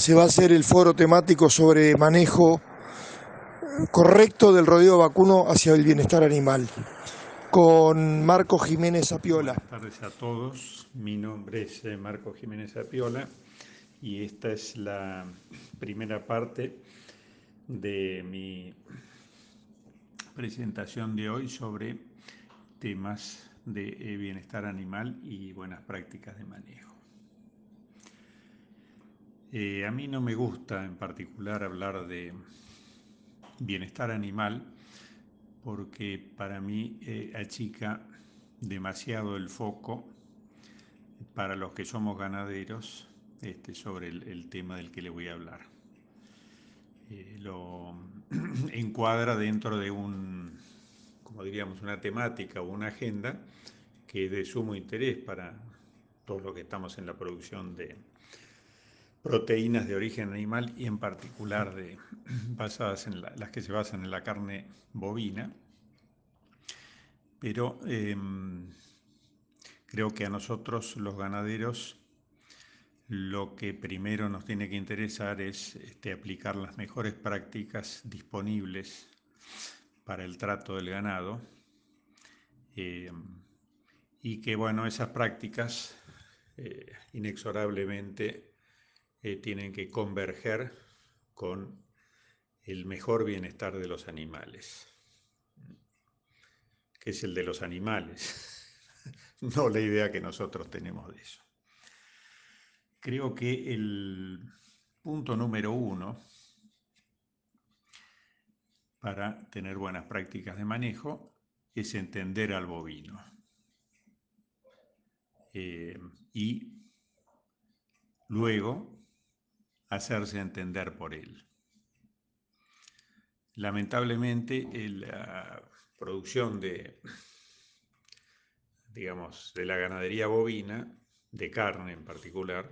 se va a hacer el foro temático sobre manejo correcto del rodeo vacuno hacia el bienestar animal, con Marco Jiménez Apiola. Buenas tardes a todos, mi nombre es eh, Marco Jiménez Apiola y esta es la primera parte de mi presentación de hoy sobre temas de eh, bienestar animal y buenas prácticas de manejo. Eh, a mí no me gusta en particular hablar de bienestar animal porque para mí eh, achica demasiado el foco para los que somos ganaderos este, sobre el, tema del que le voy a hablar. Eh, lo encuadra dentro de un, como diríamos, una temática o una agenda que es de sumo interés para todos los que estamos en la producción de, proteínas de origen animal y en particular de, basadas en las que se basan en la carne bovina. Pero em, creo que a nosotros los ganaderos lo que primero nos tiene que interesar es este, aplicar las mejores prácticas disponibles para el trato del ganado em, y que bueno, esas prácticas eh, inexorablemente eh, tienen que converger con el mejor bienestar de los animales, que es el de los animales, no la idea que nosotros tenemos de eso. Creo que el punto número uno para tener buenas prácticas de manejo es entender al bovino. Eh, y luego hacerse entender por él. Lamentablemente, la producción de, digamos, de la ganadería bovina, de carne en particular,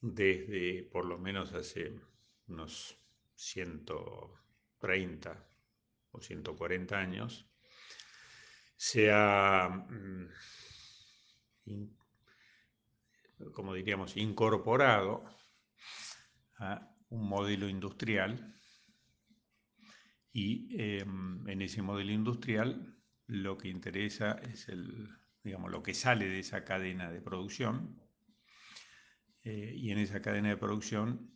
desde por lo menos hace unos 130 o 140 años, se ha mm, como diríamos, incorporado a un modelo industrial. Y em, en ese modelo industrial lo que interesa es el, digamos, lo que sale de esa cadena de producción. Eh, y en esa cadena de producción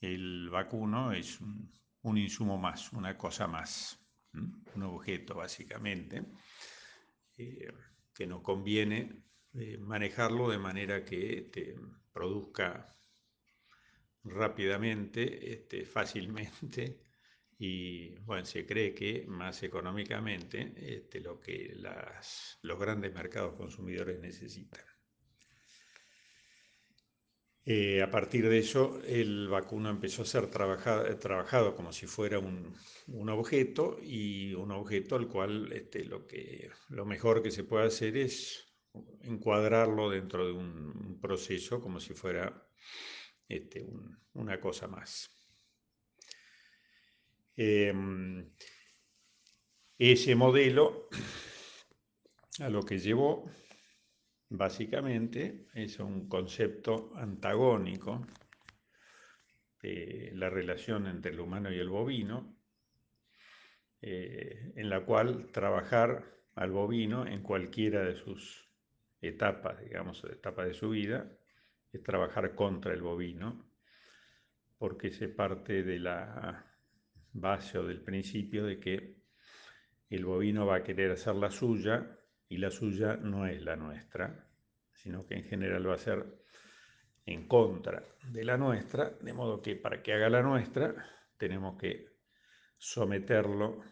el vacuno es un, insumo más, una cosa más, un objeto básicamente eh, que nos conviene eh, manejarlo de manera que te produzca rápidamente, este, fácilmente y bueno, se cree que más económicamente este, lo que los grandes mercados consumidores necesitan. Eh, a partir de eso, el vacuno empezó a ser trabajado, como si fuera un, objeto y un objeto al cual este, lo, que, lo mejor que se puede hacer es encuadrarlo dentro de un proceso como si fuera este, una cosa más. Em, ese modelo a lo que llevó básicamente es un concepto antagónico de la relación entre el humano y el bovino, eh, en la cual trabajar al bovino en cualquiera de sus etapa, digamos, etapa de su vida, es trabajar contra el bovino, porque se parte de la base o del principio de que el bovino va a querer hacer la suya y la suya no es la nuestra, sino que en general va a ser en contra de la nuestra, de modo que para que haga la nuestra tenemos que someterlo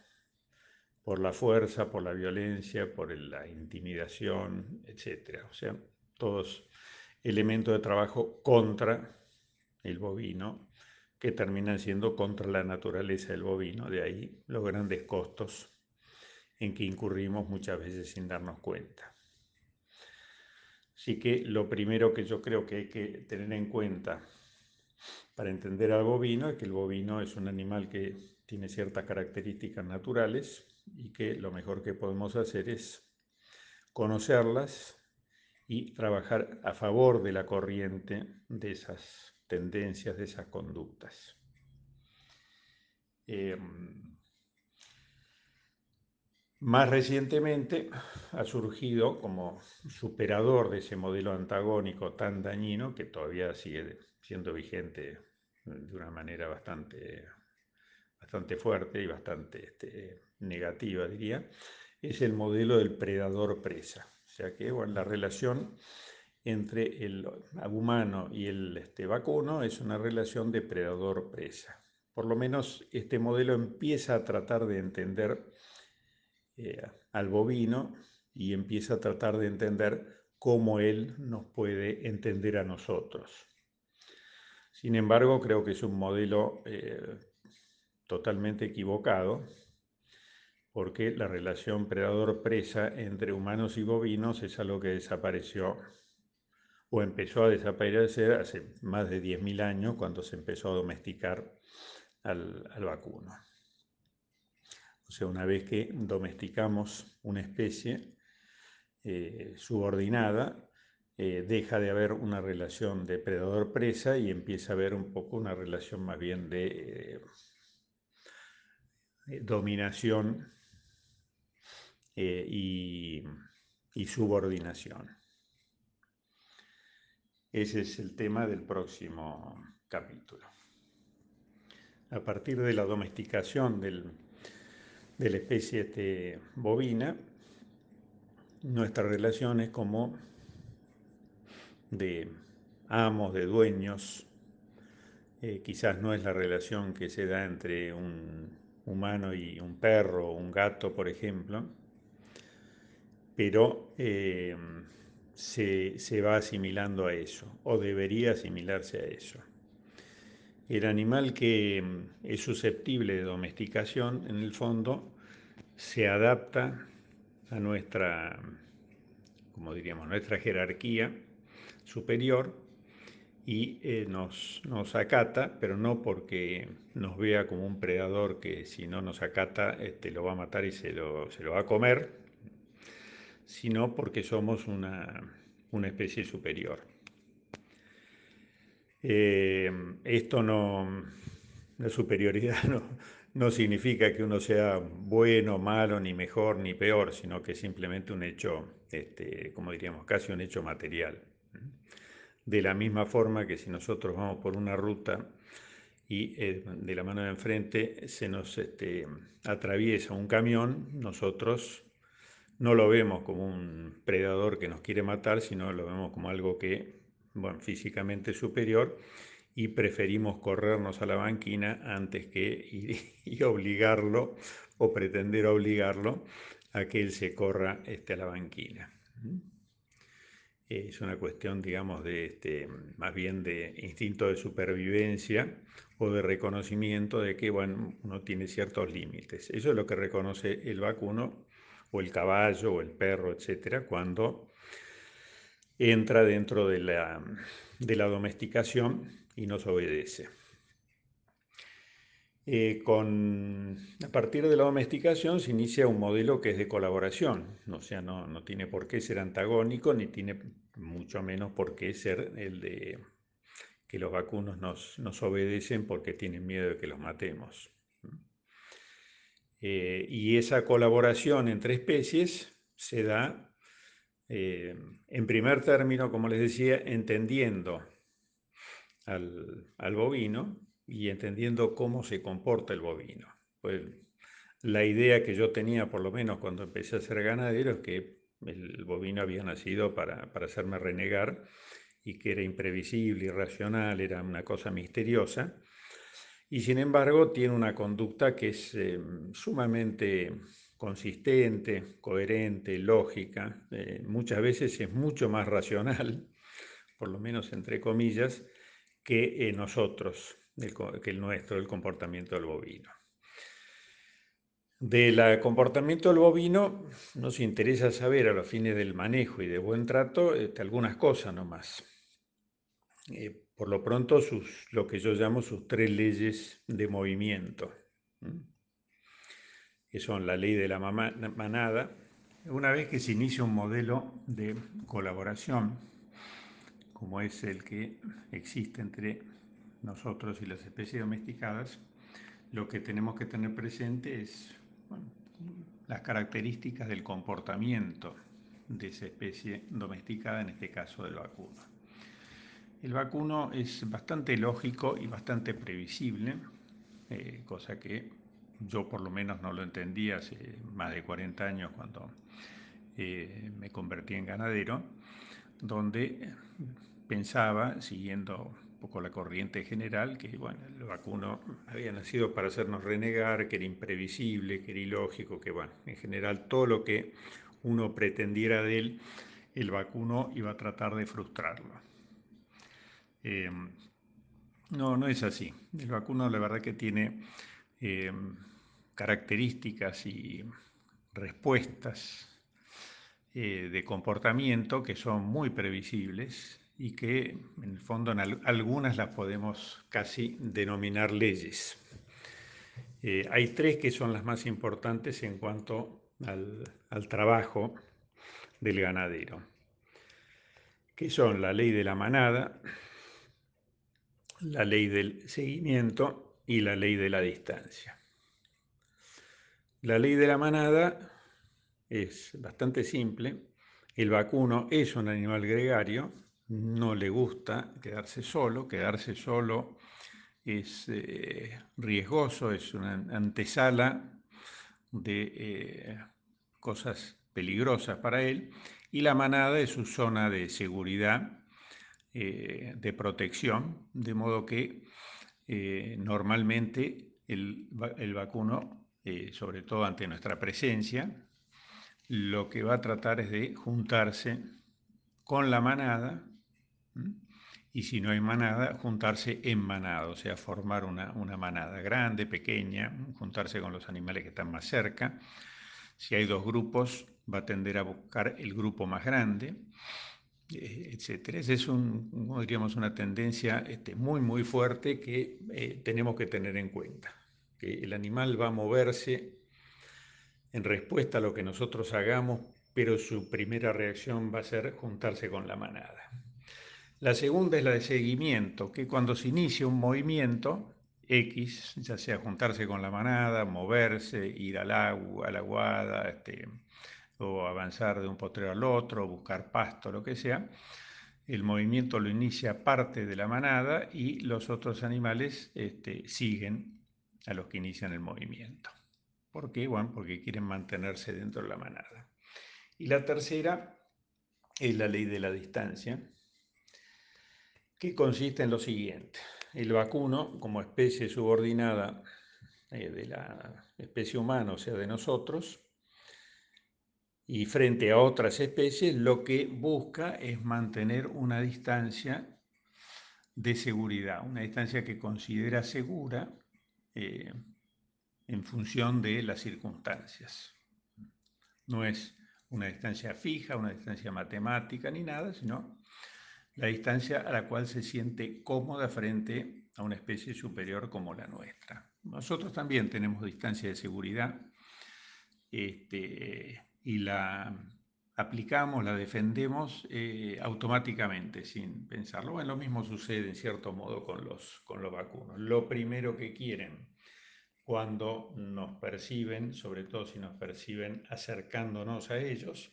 por la fuerza, por la violencia, por la intimidación, etc. O sea, todos elementos de trabajo contra el bovino que terminan siendo contra la naturaleza del bovino, de ahí los grandes costos en que incurrimos muchas veces sin darnos cuenta. Así que lo primero que yo creo que hay que tener en cuenta para entender al bovino es que el bovino es un animal que tiene ciertas características naturales y que lo mejor que podemos hacer es conocerlas y trabajar a favor de la corriente de esas tendencias, de esas conductas. Em, más recientemente ha surgido como superador de ese modelo antagónico tan dañino que todavía sigue siendo vigente de una manera bastante, bastante fuerte y bastante este, negativa, diría, es el modelo del predador-presa. O sea que la relación entre el humano y el este, vacuno es una relación de predador-presa. Por lo menos este modelo empieza a tratar de entender eh, al bovino y empieza a tratar de entender cómo él nos puede entender a nosotros. Sin embargo, creo que es un modelo eh, totalmente equivocado porque la relación predador-presa entre humanos y bovinos es algo que desapareció o empezó a desaparecer hace más de 10.000 años cuando se empezó a domesticar al, vacuno. O sea, una vez que domesticamos una especie eh, subordinada, eh, deja de haber una relación de predador-presa y empieza a haber un poco una relación más bien de eh, dominación y, y subordinación. Ese es el tema del próximo capítulo a partir de la domesticación de la especie este, bovina, nuestra relación es como de amos, de dueños. Eh, quizás no es la relación que se da entre un humano y un perro o un gato, por ejemplo, pero eh, se va asimilando a eso, o debería asimilarse a eso. El animal que mm, es susceptible de domesticación, en el fondo, se adapta a nuestra, como diríamos, nuestra jerarquía superior y eh, nos, nos, acata, pero no porque nos vea como un predador que si no nos acata este, lo va a matar y se lo, se lo va a comer, sino porque somos una, una especie superior. Eh, esto no, la superioridad no, significa que uno sea bueno, malo, ni mejor, ni peor, sino que es simplemente un hecho, este, como diríamos, casi un hecho material. De la misma forma que si nosotros vamos por una ruta y eh, de la mano de enfrente se nos este, atraviesa un camión, nosotros no lo vemos como un predador que nos quiere matar, sino lo vemos como algo que bueno, físicamente superior y preferimos corrernos a la banquina antes que ir y obligarlo o pretender obligarlo a que él se corra este, a la banquina. Es una cuestión, digamos, de este, más bien de instinto de supervivencia o de reconocimiento de que bueno, uno tiene ciertos límites. Eso es lo que reconoce el vacuno o el caballo o el perro, etcétera, cuando entra dentro de la, de la domesticación y nos obedece. Eh, con, a partir de la domesticación se inicia un modelo que es de colaboración, o sea, no, no, tiene por qué ser antagónico, ni tiene mucho menos por qué ser el de que los vacunos nos, nos obedecen porque tienen miedo de que los matemos. Eh, y esa colaboración entre especies se da eh, en primer término, como les decía, entendiendo al, bovino y entendiendo cómo se comporta el bovino. Pues la idea que yo tenía, por lo menos cuando empecé a ser ganadero, es que el bovino había nacido para, hacerme renegar y que era imprevisible, irracional, era una cosa misteriosa. Y sin embargo tiene una conducta que es eh, sumamente consistente, coherente, lógica, eh, muchas veces es mucho más racional, por lo menos entre comillas, que eh, nosotros, que el nuestro, el comportamiento del bovino. Del comportamiento del bovino nos interesa saber a los fines del manejo y de buen trato este, algunas cosas nomás. Por lo pronto, lo que yo llamo sus tres leyes de movimiento que son la ley de la manada, una vez que se inicia un modelo de colaboración, como es el que existe entre nosotros y las especies domesticadas, lo que tenemos que tener presente es las características del comportamiento de esa especie domesticada, en este caso del vacuno. El vacuno es bastante lógico y bastante previsible, eh, cosa que yo por lo menos no lo entendía hace más de 40 años cuando eh, me convertí en ganadero, donde pensaba, siguiendo un poco la corriente general, que bueno, el vacuno había nacido para hacernos renegar, que era imprevisible, que era ilógico, que bueno, en general todo lo que uno pretendiera de él, el vacuno iba a tratar de frustrarlo. Em, no, no es así. El vacuno la verdad que tiene em, características y respuestas eh, de comportamiento que son muy previsibles y que en el fondo en algunas las podemos casi denominar leyes. Eh, hay tres que son las más importantes en cuanto al, al trabajo del ganadero, que son la ley de la manada, la ley del seguimiento y la ley de la distancia. La ley de la manada es bastante simple. El vacuno es un animal gregario, no le gusta quedarse solo, quedarse solo es eh, riesgoso, es una antesala de eh, cosas peligrosas para él, y la manada es su zona de seguridad, eh, de protección, de modo que normalmente el, el vacuno, sobre todo ante nuestra presencia, lo que va a tratar es de juntarse con la manada, y si no hay manada, juntarse en manada, o sea, formar una, manada grande, pequeña, juntarse con los animales que están más cerca. Si hay dos grupos, va a tender a buscar el grupo más grande, eh. Esa es un, diríamos, una tendencia este, muy, muy fuerte que eh, tenemos que tener en cuenta, que el animal va a moverse en respuesta a lo que nosotros hagamos, pero su primera reacción va a ser juntarse con la manada. La segunda es la de seguimiento, que cuando se inicia un movimiento X, ya sea juntarse con la manada, moverse, ir al agua, a la aguada, este, o avanzar de un potrero al otro, buscar pasto, lo que sea, el movimiento lo inicia parte de la manada y los otros animales este, siguen a los que inician el movimiento. ¿Por qué? Bueno, porque quieren mantenerse dentro de la manada. Y la tercera es la ley de la distancia, que consiste en lo siguiente. El vacuno, como especie subordinada eh, de la especie humana, o sea, de nosotros, y frente a otras especies, lo que busca es mantener una distancia de seguridad, una distancia que considera segura eh, en función de las circunstancias. No es una distancia fija, una distancia matemática ni nada, sino la distancia a la cual se siente cómoda frente a una especie superior como la nuestra. Nosotros también tenemos distancia de seguridad este, y la aplicamos, la defendemos eh, automáticamente, sin pensarlo. Bueno, lo mismo sucede en cierto modo con los, con los vacunos. Lo primero que quieren cuando nos perciben, sobre todo si nos perciben acercándonos a ellos,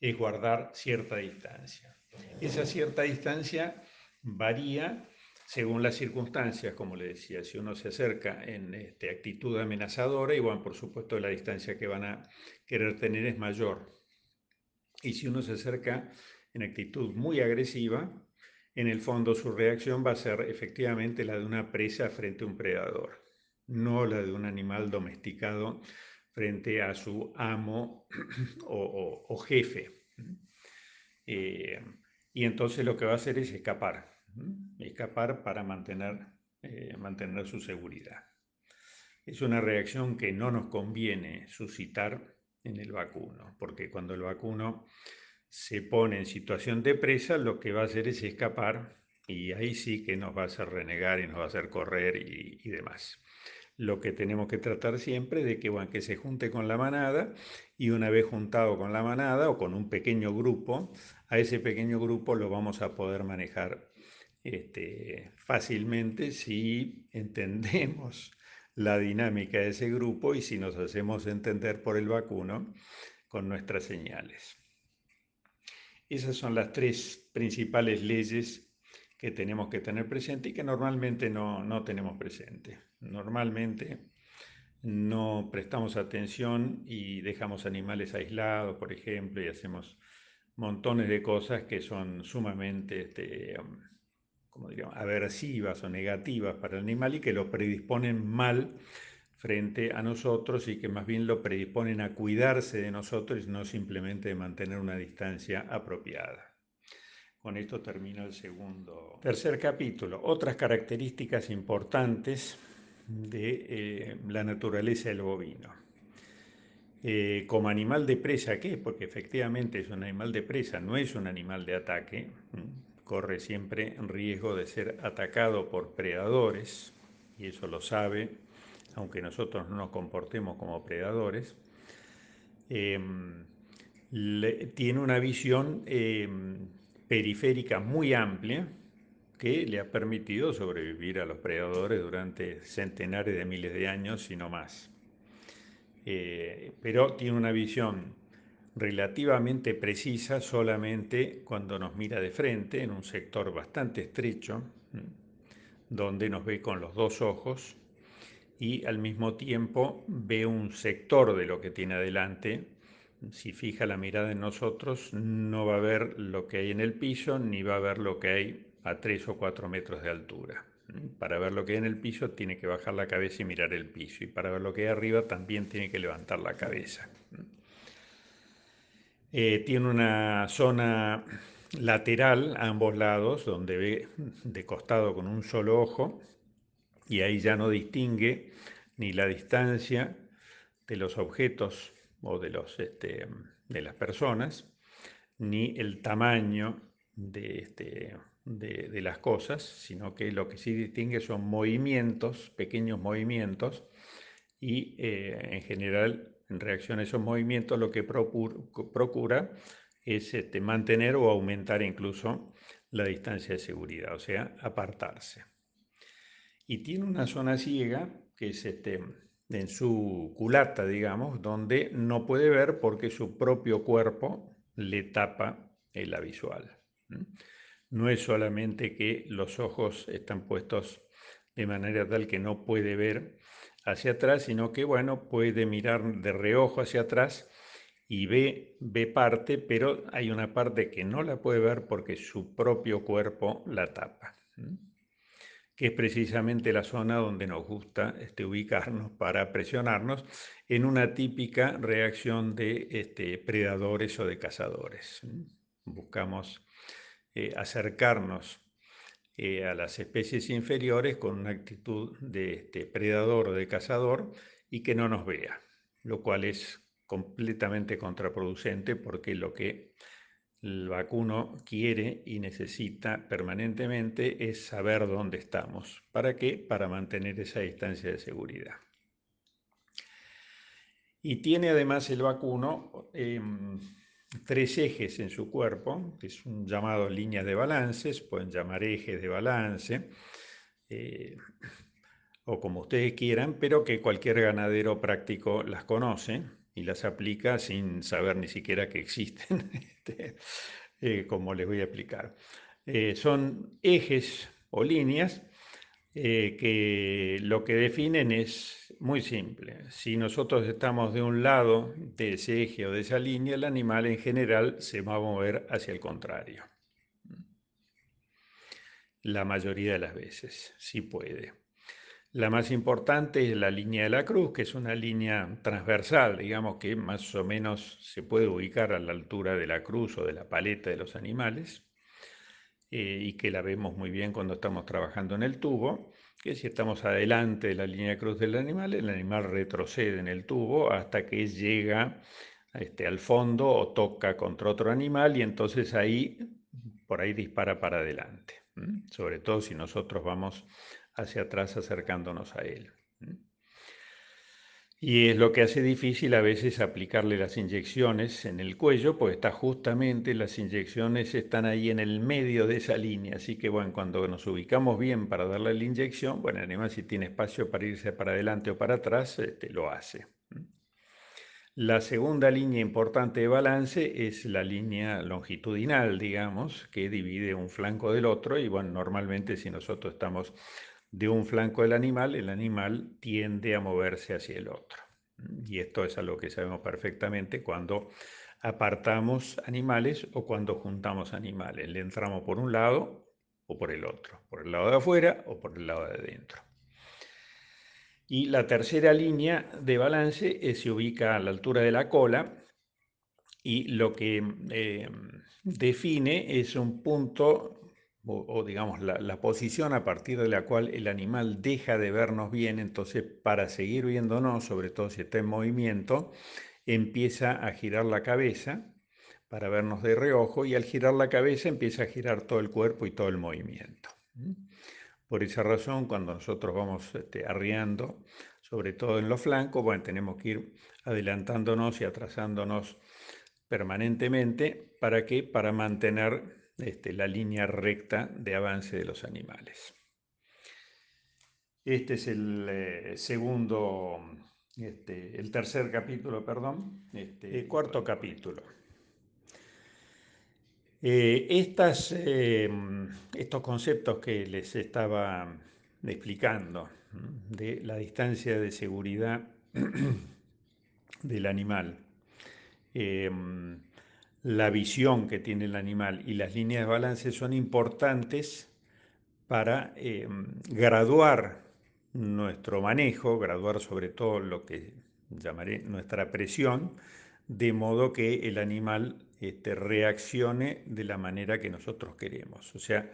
es guardar cierta distancia. Esa cierta distancia varía según las circunstancias, como le decía, si uno se acerca en este, actitud amenazadora, y bueno, por supuesto la distancia que van a querer tener es mayor. Y si uno se acerca en actitud muy agresiva, en el fondo su reacción va a ser efectivamente la de una presa frente a un predador no la de un animal domesticado frente a su amo o, jefe. Eh, y entonces lo que va a hacer es escapar, escapar para mantener, eh, mantener su seguridad. Es una reacción que no nos conviene suscitar en el vacuno, porque cuando el vacuno se pone en situación de presa, lo que va a hacer es escapar y ahí sí que nos va a hacer renegar y nos va a hacer correr y demás lo que tenemos que tratar siempre de que, bueno, que se junte con la manada y una vez juntado con la manada o con un pequeño grupo, a ese pequeño grupo lo vamos a poder manejar este, fácilmente si entendemos la dinámica de ese grupo y si nos hacemos entender por el vacuno con nuestras señales. Esas son las tres principales leyes que tenemos que tener presente y que normalmente no, no tenemos presente. Normalmente no prestamos atención y dejamos animales aislados, por ejemplo, y hacemos montones de cosas que son sumamente este, como diríamos, aversivas o negativas para el animal y que lo predisponen mal frente a nosotros y que más bien lo predisponen a cuidarse de nosotros no simplemente de mantener una distancia apropiada. Con esto termino el segundo. Tercer capítulo. Otras características importantes de eh, la naturaleza del bovino. Eh, como animal de presa, ¿qué? Porque efectivamente es un animal de presa, no es un animal de ataque. Corre siempre riesgo de ser atacado por predadores, y eso lo sabe, aunque nosotros no nos comportemos como predadores. Em, tiene una visión em, periférica muy amplia que le ha permitido sobrevivir a los predadores durante centenares de miles de años y no más. Eh, pero tiene una visión relativamente precisa solamente cuando nos mira de frente en un sector bastante estrecho, donde nos ve con los dos ojos y al mismo tiempo ve un sector de lo que tiene adelante si fija la mirada en nosotros, no va a ver lo que hay en el piso, ni va a ver lo que hay a 3 o 4 metros de altura. Para ver lo que hay en el piso tiene que bajar la cabeza y mirar el piso. Y para ver lo que hay arriba también tiene que levantar la cabeza. Eh, tiene una zona lateral a ambos lados donde ve de costado con un solo ojo y ahí ya no distingue ni la distancia de los objetos o de, los, este, de las personas, ni el tamaño de, este, de, las cosas, sino que lo que sí distingue son movimientos, pequeños movimientos, y eh, en general, en reacción a esos movimientos, lo que procura, es este, mantener o aumentar incluso la distancia de seguridad, o sea, apartarse. Y tiene una zona ciega, que es este, en su culata, digamos, donde no puede ver porque su propio cuerpo le tapa la visual. No es solamente que los ojos están puestos de manera tal que no puede ver hacia atrás, sino que, bueno, puede mirar de reojo hacia atrás y ve, ve parte, pero hay una parte que no la puede ver porque su propio cuerpo la tapa que es precisamente la zona donde nos gusta este, ubicarnos para presionarnos en una típica reacción de este, predadores o de cazadores. Buscamos eh, acercarnos eh, a las especies inferiores con una actitud de este, predador o de cazador y que no nos vea, lo cual es completamente contraproducente porque lo que el vacuno quiere y necesita permanentemente es saber dónde estamos. ¿Para qué? Para mantener esa distancia de seguridad. Y tiene además el vacuno em, tres ejes en su cuerpo, que son llamados líneas de balances, pueden llamar ejes de balance, eh, o como ustedes quieran, pero que cualquier ganadero práctico las conoce y las aplica sin saber ni siquiera que existen, este, eh, como les voy a explicar. Eh, son ejes o líneas eh, que lo que definen es muy simple. Si nosotros estamos de un lado de ese eje o de esa línea, el animal en general se va a mover hacia el contrario. La mayoría de las veces, si puede. La más importante es la línea de la cruz, que es una línea transversal, digamos que más o menos se puede ubicar a la altura de la cruz o de la paleta de los animales, eh, y que la vemos muy bien cuando estamos trabajando en el tubo, que si estamos adelante de la línea de cruz del animal, el animal retrocede en el tubo hasta que llega este, al fondo o toca contra otro animal y entonces ahí, por ahí dispara para adelante, sobre todo si nosotros vamos hacia atrás acercándonos a él. Y es lo que hace difícil a veces aplicarle las inyecciones en el cuello, pues está justamente las inyecciones están ahí en el medio de esa línea. Así que bueno, cuando nos ubicamos bien para darle la inyección, bueno, además si tiene espacio para irse para adelante o para atrás, este, lo hace. La segunda línea importante de balance es la línea longitudinal, digamos, que divide un flanco del otro y bueno, normalmente si nosotros estamos de un flanco del animal, el animal tiende a moverse hacia el otro. Y esto es algo que sabemos perfectamente cuando apartamos animales o cuando juntamos animales. Le entramos por un lado o por el otro, por el lado de afuera o por el lado de adentro. Y la tercera línea de balance eh, se ubica a la altura de la cola y lo que eh, define es un punto o, digamos la, posición a partir de la cual el animal deja de vernos bien, entonces para seguir viéndonos, sobre todo si está en movimiento, empieza a girar la cabeza para vernos de reojo y al girar la cabeza empieza a girar todo el cuerpo y todo el movimiento. Por esa razón, cuando nosotros vamos este, arriando, sobre todo en los flancos, bueno, tenemos que ir adelantándonos y atrasándonos permanentemente. ¿Para qué? Para mantener este, la línea recta de avance de los animales. Este es el eh, segundo, este, el tercer capítulo, perdón, este, el cuarto capítulo. Eh, estas, eh, estos conceptos que les estaba explicando de la distancia de seguridad del animal, la visión que tiene el animal y las líneas de balance son importantes para eh, graduar nuestro manejo, graduar sobre todo lo que llamaré nuestra presión, de modo que el animal este, reaccione de la manera que nosotros queremos. O sea,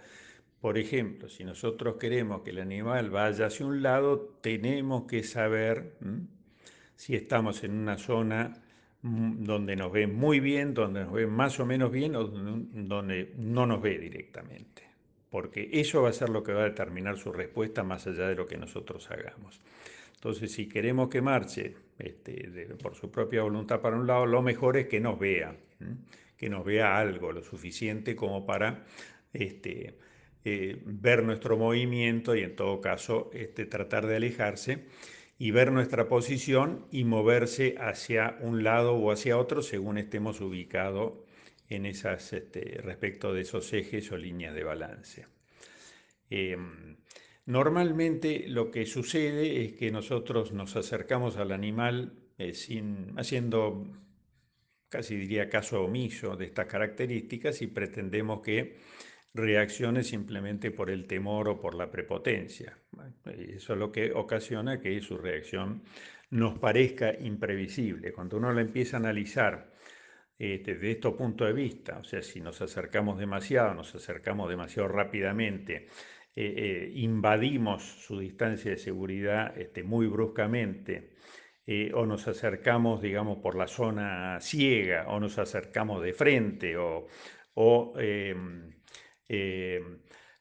por ejemplo, si nosotros queremos que el animal vaya hacia un lado, tenemos que saber si estamos en una zona donde nos ve muy bien, donde nos ve más o menos bien o donde no nos ve directamente. Porque eso va a ser lo que va a determinar su respuesta más allá de lo que nosotros hagamos. Entonces, si queremos que marche este, por su propia voluntad para un lado, lo mejor es que nos vea, que nos vea algo, lo suficiente como para este, eh, ver nuestro movimiento y en todo caso este, tratar de alejarse y ver nuestra posición y moverse hacia un lado o hacia otro según estemos ubicados en esas, este, respecto de esos ejes o líneas de balance. Em, normalmente lo que sucede es que nosotros nos acercamos al animal eh, sin, haciendo casi diría caso omiso de estas características y pretendemos que reacciones simplemente por el temor o por la prepotencia. Eso es lo que ocasiona que su reacción nos parezca imprevisible. Cuando uno la empieza a analizar desde este punto de vista, o sea, si nos acercamos demasiado, nos acercamos demasiado rápidamente, eh, eh, invadimos su distancia de seguridad este, muy bruscamente, eh, o nos acercamos, digamos, por la zona ciega, o nos acercamos de frente, o, o em, eh,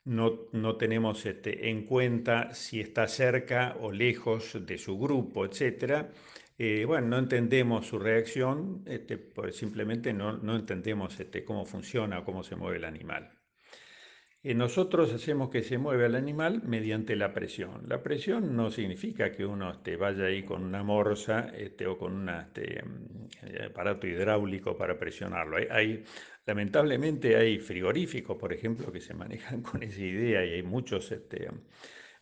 no, tenemos este, en cuenta si está cerca o lejos de su grupo, etc. Eh, bueno, no entendemos su reacción, este, pues simplemente no, no entendemos este, cómo funciona, cómo se mueve el animal. Nosotros hacemos que se mueva el animal mediante la presión. La presión no significa que uno este, vaya ahí con una morsa este, o con un este, mm, aparato hidráulico para presionarlo. Hay, lamentablemente hay frigoríficos, por ejemplo, que se manejan con esa idea y hay muchos, este,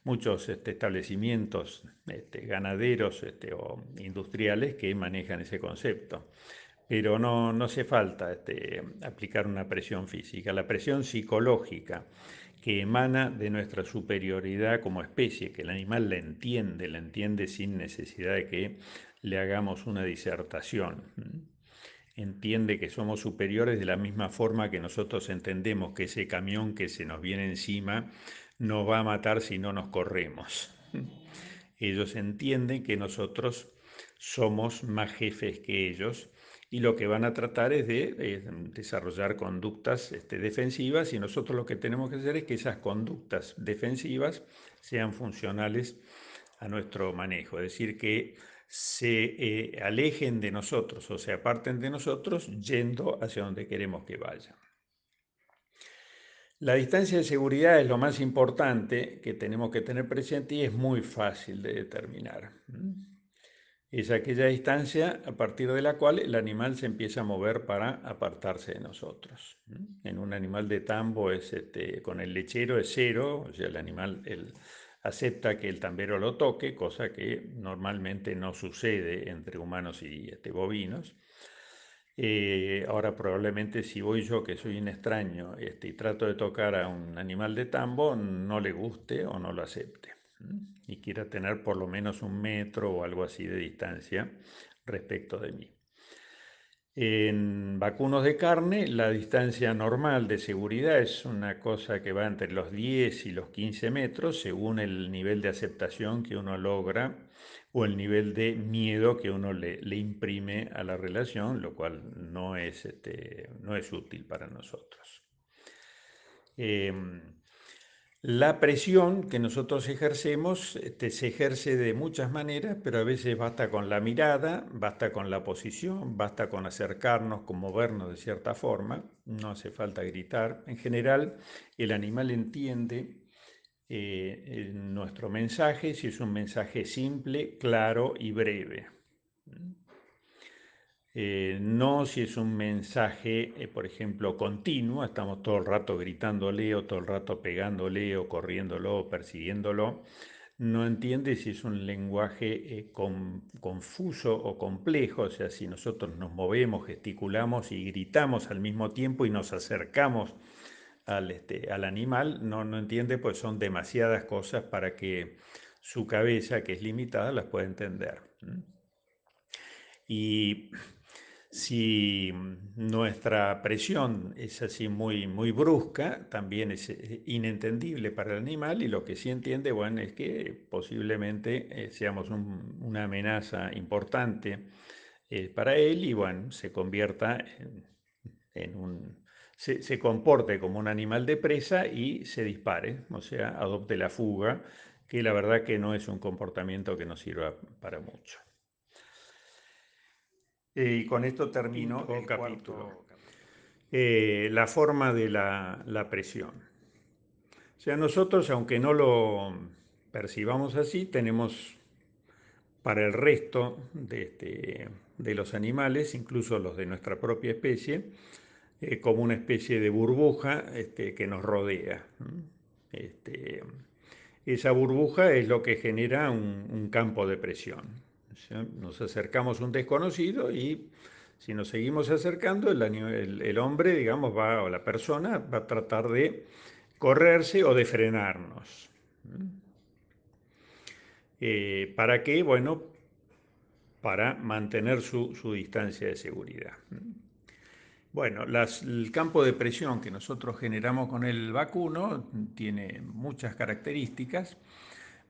muchos este, establecimientos ganaderos o industriales que manejan ese concepto pero no, no hace falta este, aplicar una presión física. La presión psicológica que emana de nuestra superioridad como especie, que el animal la entiende, la entiende sin necesidad de que le hagamos una disertación. Entiende que somos superiores de la misma forma que nosotros entendemos que ese camión que se nos viene encima nos va a matar si no nos corremos. Ellos entienden que nosotros somos más jefes que ellos y lo que van a tratar es de eh, desarrollar conductas este, defensivas y nosotros lo que tenemos que hacer es que esas conductas defensivas sean funcionales a nuestro manejo, es decir, que se eh, alejen de nosotros o se aparten de nosotros yendo hacia donde queremos que vayan. La distancia de seguridad es lo más importante que tenemos que tener presente y es muy fácil de determinar. Es aquella distancia a partir de la cual el animal se empieza a mover para apartarse de nosotros. En un animal de tambo es este, con el lechero es cero, o sea, el animal acepta que el tambero lo toque, cosa que normalmente no sucede entre humanos y este, bovinos. Eh, ahora probablemente si voy yo, que soy un extraño, este, y trato de tocar a un animal de tambo, no le guste o no lo acepte. Y quiera tener por lo menos un metro o algo así de distancia respecto de mí. En vacunos de carne, la distancia normal de seguridad es una cosa que va entre los 10 y los 15 metros, según el nivel de aceptación que uno logra o el nivel de miedo que uno le, imprime a la relación, lo cual no es, este, no es útil para nosotros. Em, la presión que nosotros ejercemos este, se ejerce de muchas maneras, pero a veces basta con la mirada, basta con la posición, basta con acercarnos, con movernos de cierta forma, no hace falta gritar. En general, el animal entiende eh, nuestro mensaje, si es un mensaje simple, claro y breve. Eh, no si es un mensaje, eh, por ejemplo, continuo, estamos todo el rato gritándole o todo el rato pegándole o corriéndolo o persiguiéndolo. No entiende si es un lenguaje confuso o complejo, o sea, si nosotros nos movemos, gesticulamos y gritamos al mismo tiempo y nos acercamos al, este, al animal, no, no entiende, pues son demasiadas cosas para que su cabeza, que es limitada, las pueda entender. Y si nuestra presión es así muy, muy brusca, también es eh, inentendible para el animal y lo que sí entiende, bueno, es que posiblemente eh, seamos una amenaza importante eh, para él y, bueno, se convierta en un, se, comporte como un animal de presa y se dispare, o sea, adopte la fuga, que la verdad que no es un comportamiento que nos sirva para mucho. Eh, y con esto termino el capítulo. Eh, la forma de la, presión. O sea, nosotros, aunque no lo percibamos así, tenemos para el resto de, este, de los animales, incluso los de nuestra propia especie, eh, como una especie de burbuja este, que nos rodea. Este, esa burbuja es lo que genera un, campo de presión. Nos acercamos a un desconocido y si nos seguimos acercando, el, hombre, digamos, va, o la persona va a tratar de correrse o de frenarnos. Eh, ¿Para qué? Bueno, para mantener su, su distancia de seguridad. Bueno, el campo de presión que nosotros generamos con el vacuno tiene muchas características,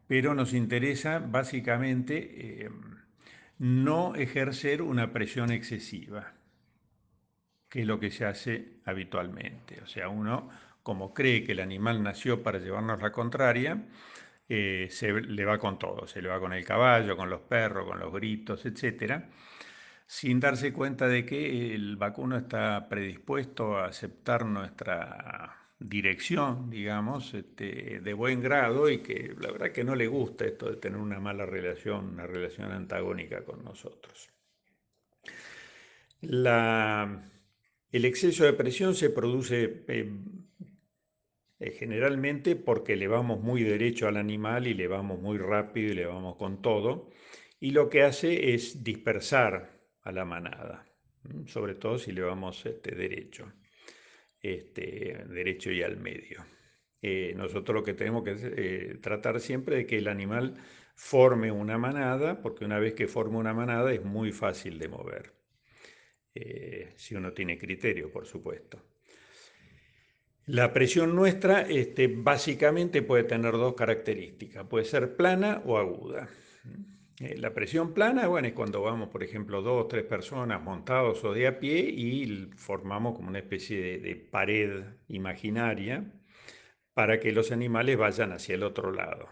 pero nos interesa básicamente eh, no ejercer una presión excesiva, que es lo que se hace habitualmente. O sea, uno, como cree que el animal nació para llevarnos la contraria, eh, se le va con todo, se le va con el caballo, con los perros, con los gritos, etcétera sin darse cuenta de que el vacuno está predispuesto a aceptar nuestra dirección, digamos, este, de buen grado y que la verdad que no le gusta esto de tener una mala relación, una relación antagónica con nosotros. el exceso de presión se produce eh, eh, generalmente porque le vamos muy derecho al animal y le vamos muy rápido y le vamos con todo, y lo que hace es dispersar a la manada, sobre todo si le vamos este, derecho, este, derecho y al medio. Eh, nosotros lo que tenemos que eh, tratar siempre de que el animal forme una manada, porque una vez que forma una manada es muy fácil de mover, eh, si uno tiene criterio, por supuesto. La presión nuestra este, básicamente puede tener dos características, puede ser plana o aguda. Eh, la presión plana, bueno, es cuando vamos, por ejemplo, dos o tres personas montados o de a pie y formamos como una especie de, pared imaginaria para que los animales vayan hacia el otro lado.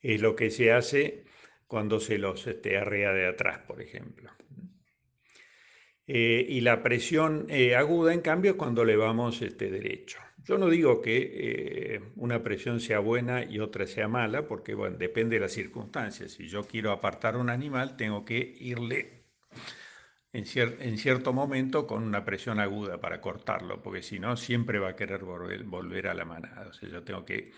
Es lo que se hace cuando se los este, arrea de atrás, por ejemplo. Eh, y la presión eh, aguda, en cambio, es cuando le vamos este, derecho. Yo no digo que eh, una presión sea buena y otra sea mala, porque depende de las circunstancias. Si yo quiero apartar un animal, tengo que irle en, cierto momento con una presión aguda para cortarlo, porque si no, siempre va a querer volver, a la manada. O sea, yo tengo que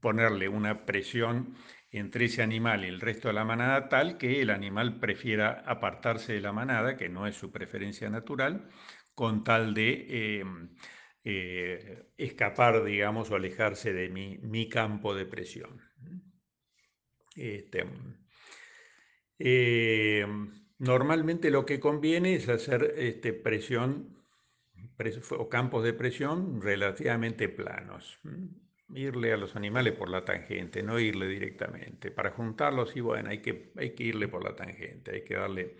ponerle una presión entre ese animal y el resto de la manada tal que el animal prefiera apartarse de la manada, que no es su preferencia natural, con tal de em, eh, escapar, digamos, o alejarse de mi, campo de presión. Este, em, normalmente lo que conviene es hacer este, presión o campos de presión relativamente planos irle a los animales por la tangente, no irle directamente. Para juntarlos, y bueno, hay que, hay que irle por la tangente, hay que darle,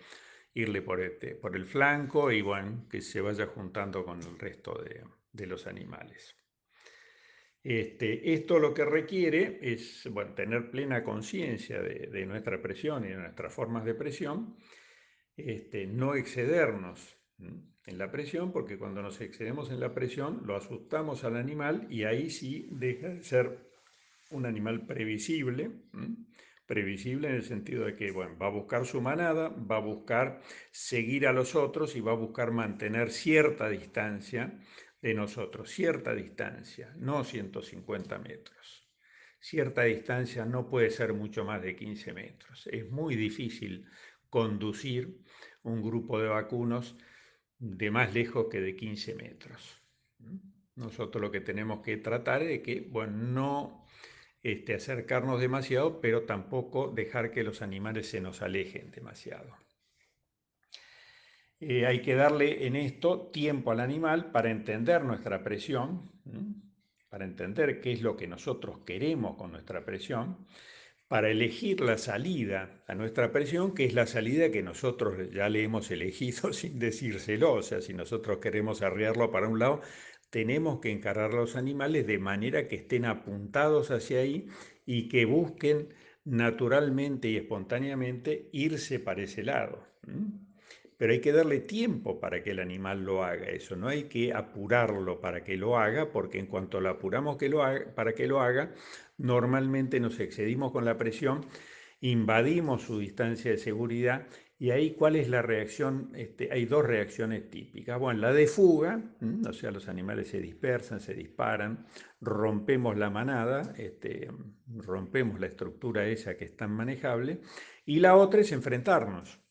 irle por, este, por el flanco y bueno, que se vaya juntando con el resto de, de los animales. Este, esto lo que requiere es tener plena conciencia de, de, nuestra presión y de nuestras formas de presión, este, no excedernos en la presión, porque cuando nos excedemos en la presión lo asustamos al animal y ahí sí deja de ser un animal previsible, previsible en el sentido de que bueno, va a buscar su manada, va a buscar seguir a los otros y va a buscar mantener cierta distancia de nosotros, cierta distancia, no 150 metros. Cierta distancia no puede ser mucho más de 15 metros. Es muy difícil conducir un grupo de vacunos de más lejos que de 15 metros. Nosotros lo que tenemos que tratar es de que, bueno, no este, acercarnos demasiado, pero tampoco dejar que los animales se nos alejen demasiado. Eh, hay que darle en esto tiempo al animal para entender nuestra presión, para entender qué es lo que nosotros queremos con nuestra presión para elegir la salida a nuestra presión, que es la salida que nosotros ya le hemos elegido sin decírselo. O sea, si nosotros queremos arriarlo para un lado, tenemos que encarar a los animales de manera que estén apuntados hacia ahí y que busquen naturalmente y espontáneamente irse para ese lado pero hay que darle tiempo para que el animal lo haga eso, no hay que apurarlo para que lo haga, porque en cuanto lo apuramos que lo para que lo haga, normalmente nos excedimos con la presión, invadimos su distancia de seguridad y ahí cuál es la reacción, este, hay dos reacciones típicas. Bueno, la de fuga, o sea, los animales se dispersan, se disparan, rompemos la manada, este, rompemos la estructura esa que es tan manejable, y la otra es enfrentarnos.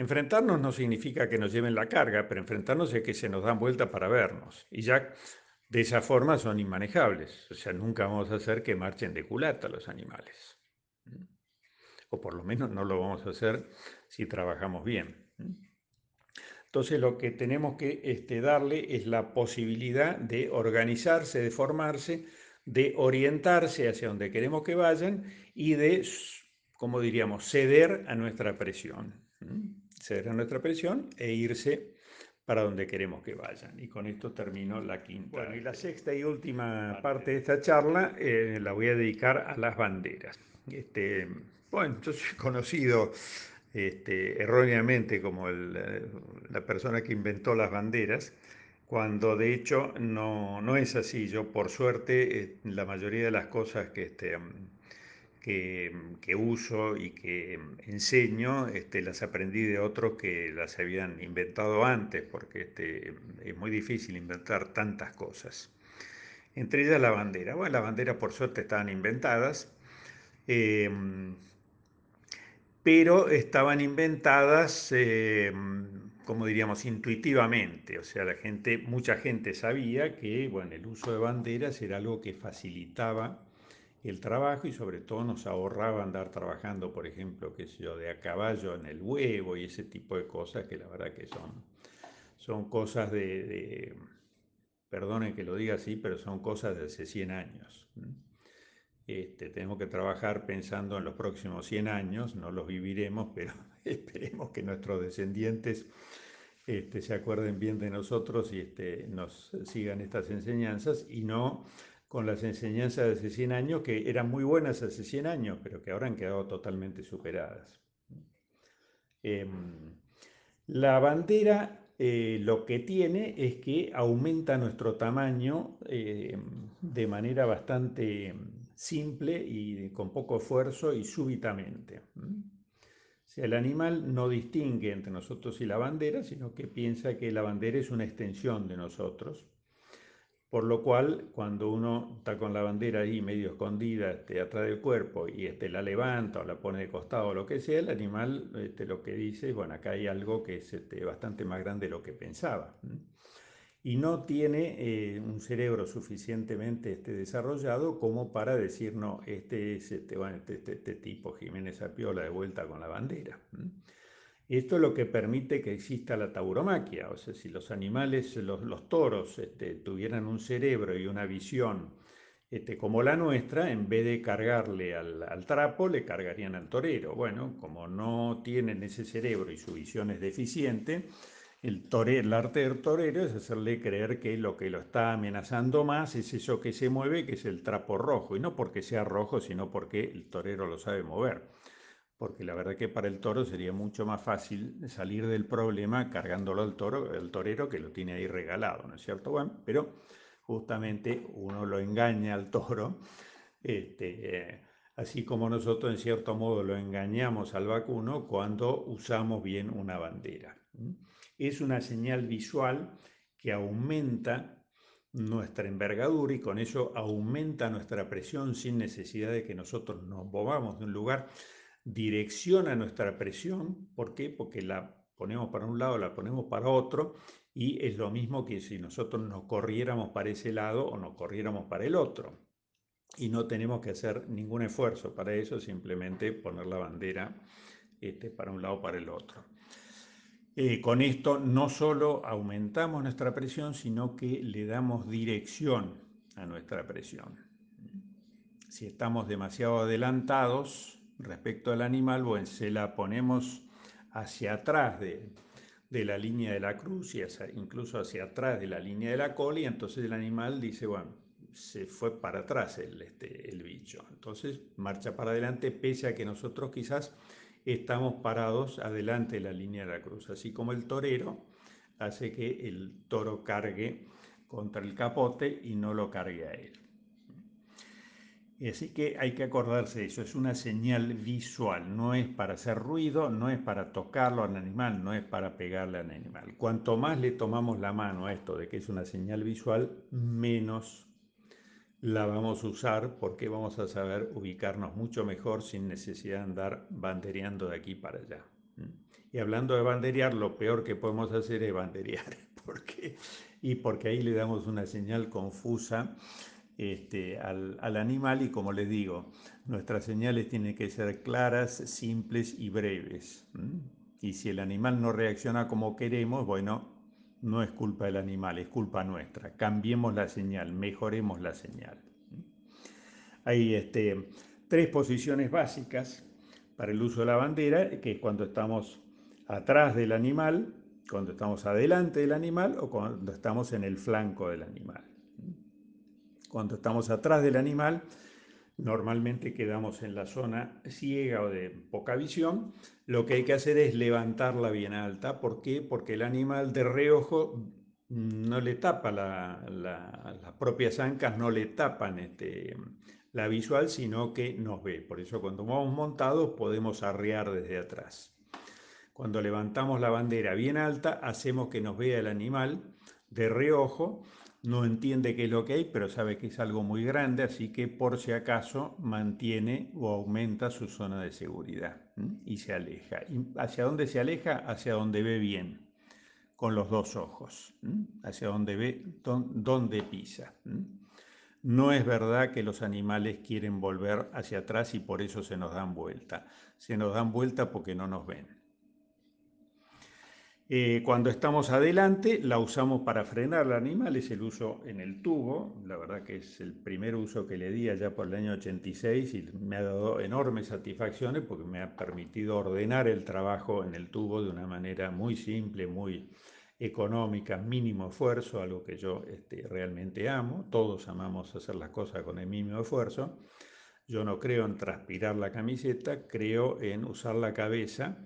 Enfrentarnos no significa que nos lleven la carga, pero enfrentarnos es que se nos dan vuelta para vernos. Y ya de esa forma son inmanejables. O sea, nunca vamos a hacer que marchen de culata los animales. O por lo menos no lo vamos a hacer si trabajamos bien. Entonces lo que tenemos que este, darle es la posibilidad de organizarse, de formarse, de orientarse hacia donde queremos que vayan y de, como diríamos, ceder a nuestra presión ceder nuestra presión e irse para donde queremos que vayan. Y con esto termino la quinta. Bueno, y la sexta y última parte de esta charla eh, la voy a dedicar a las banderas. Este, bueno, yo soy conocido este, erróneamente como la persona que inventó las banderas, cuando de hecho no, no es así. Yo, por suerte, eh, la mayoría de las cosas que, este, que, uso y que enseño, este, las aprendí de otros que las habían inventado antes, porque este, es muy difícil inventar tantas cosas. Entre ellas la bandera. Bueno, las banderas por suerte estaban inventadas, em, pero estaban inventadas, em, como diríamos, intuitivamente. O sea, la gente, mucha gente sabía que bueno, el uso de banderas era algo que facilitaba el trabajo y sobre todo nos ahorraba andar trabajando, por ejemplo, qué sé yo, de a caballo en el huevo y ese tipo de cosas que la verdad que son, son cosas de, perdonen que lo diga así, pero son cosas de hace 100 años. Este, tenemos que trabajar pensando en los próximos 100 años, no los viviremos, pero esperemos que nuestros descendientes este, se acuerden bien de nosotros y este, nos sigan estas enseñanzas y no con las enseñanzas de hace 100 años, que eran muy buenas hace 100 años, pero que ahora han quedado totalmente superadas. Em, la bandera eh, lo que tiene es que aumenta nuestro tamaño em, de manera bastante simple y con poco esfuerzo y súbitamente. O el animal no distingue entre nosotros y la bandera, sino que piensa que la bandera es una extensión de nosotros. Por lo cual, cuando uno está con la bandera ahí medio escondida este, atrás del cuerpo y este, la levanta o la pone de costado o lo que sea, el animal este, lo que dice, bueno, acá hay algo que es este, bastante más grande de lo que pensaba. Y no tiene eh, un cerebro suficientemente este, desarrollado como para decir, no, este es este, bueno, este, este, este tipo, Jiménez Apiola, de vuelta con la bandera. Esto es lo que permite que exista la tauromaquia, o sea, si los animales, los, toros, este, tuvieran un cerebro y una visión este, como la nuestra, en vez de cargarle al, trapo, le cargarían al torero. Bueno, como no tienen ese cerebro y su visión es deficiente, el, el arte del torero es hacerle creer que lo que lo está amenazando más es eso que se mueve, que es el trapo rojo, y no porque sea rojo, sino porque el torero lo sabe mover porque la verdad que para el toro sería mucho más fácil salir del problema cargándolo al toro, el torero que lo tiene ahí regalado, ¿no es cierto? Bueno, pero justamente uno lo engaña al toro, este, eh, así como nosotros en cierto modo lo engañamos al vacuno cuando usamos bien una bandera. Es una señal visual que aumenta nuestra envergadura y con eso aumenta nuestra presión sin necesidad de que nosotros nos movamos de un lugar direcciona nuestra presión. ¿Por qué? Porque la ponemos para un lado, la ponemos para otro, y es lo mismo que si nosotros nos corriéramos para ese lado o nos corriéramos para el otro. Y no tenemos que hacer ningún esfuerzo para eso, simplemente poner la bandera este, para un lado o para el otro. Eh, con esto no solo aumentamos nuestra presión, sino que le damos dirección a nuestra presión. Si estamos demasiado adelantados, respecto al animal, bueno, se la ponemos hacia atrás de, la línea de la cruz y incluso hacia atrás de la línea de la cola y entonces el animal dice, bueno, se fue para atrás el, este, el bicho. Entonces marcha para adelante pese a que nosotros quizás estamos parados adelante de la línea de la cruz, así como el torero hace que el toro cargue contra el capote y no lo cargue a él. Así que hay que acordarse de eso, es una señal visual, no es para hacer ruido, no es para tocarlo al animal, no es para pegarle al animal. Cuanto más le tomamos la mano a esto de que es una señal visual, menos la vamos a usar porque vamos a saber ubicarnos mucho mejor sin necesidad de andar bandereando de aquí para allá. Y hablando de banderear, lo peor que podemos hacer es banderear, porque, y porque ahí le damos una señal confusa este, al, animal y como les digo, nuestras señales tienen que ser claras, simples y breves. Y si el animal no reacciona como queremos, bueno, no es culpa del animal, es culpa nuestra. Cambiemos la señal, mejoremos la señal. Hay este, tres posiciones básicas para el uso de la bandera, que es cuando estamos atrás del animal, cuando estamos adelante del animal o cuando estamos en el flanco del animal. Cuando estamos atrás del animal, normalmente quedamos en la zona ciega o de poca visión. Lo que hay que hacer es levantarla bien alta. ¿Por qué? Porque el animal de reojo no le tapa las propias ancas, no le tapan este, la visual, sino que nos ve. Por eso cuando vamos montados podemos arrear desde atrás. Cuando levantamos la bandera bien alta, hacemos que nos vea el animal de reojo no entiende qué es lo que hay, pero sabe que es algo muy grande, así que por si acaso mantiene o aumenta su zona de seguridad y se aleja. ¿Hacia dónde se aleja? Hacia donde ve bien, con los dos ojos, hacia donde ve, dónde pisa. No es verdad que los animales quieren volver hacia atrás y por eso se nos dan vuelta. Se nos dan vuelta porque no nos ven. Eh, cuando estamos adelante la usamos para frenar al animal, es el uso en el tubo, la verdad que es el primer uso que le di allá por el año 86 y me ha dado enormes satisfacciones porque me ha permitido ordenar el trabajo en el tubo de una manera muy simple, muy económica, mínimo esfuerzo, algo que yo este, realmente amo. Todos amamos hacer las cosas con el mínimo esfuerzo. Yo no creo en transpirar la camiseta, creo en usar la cabeza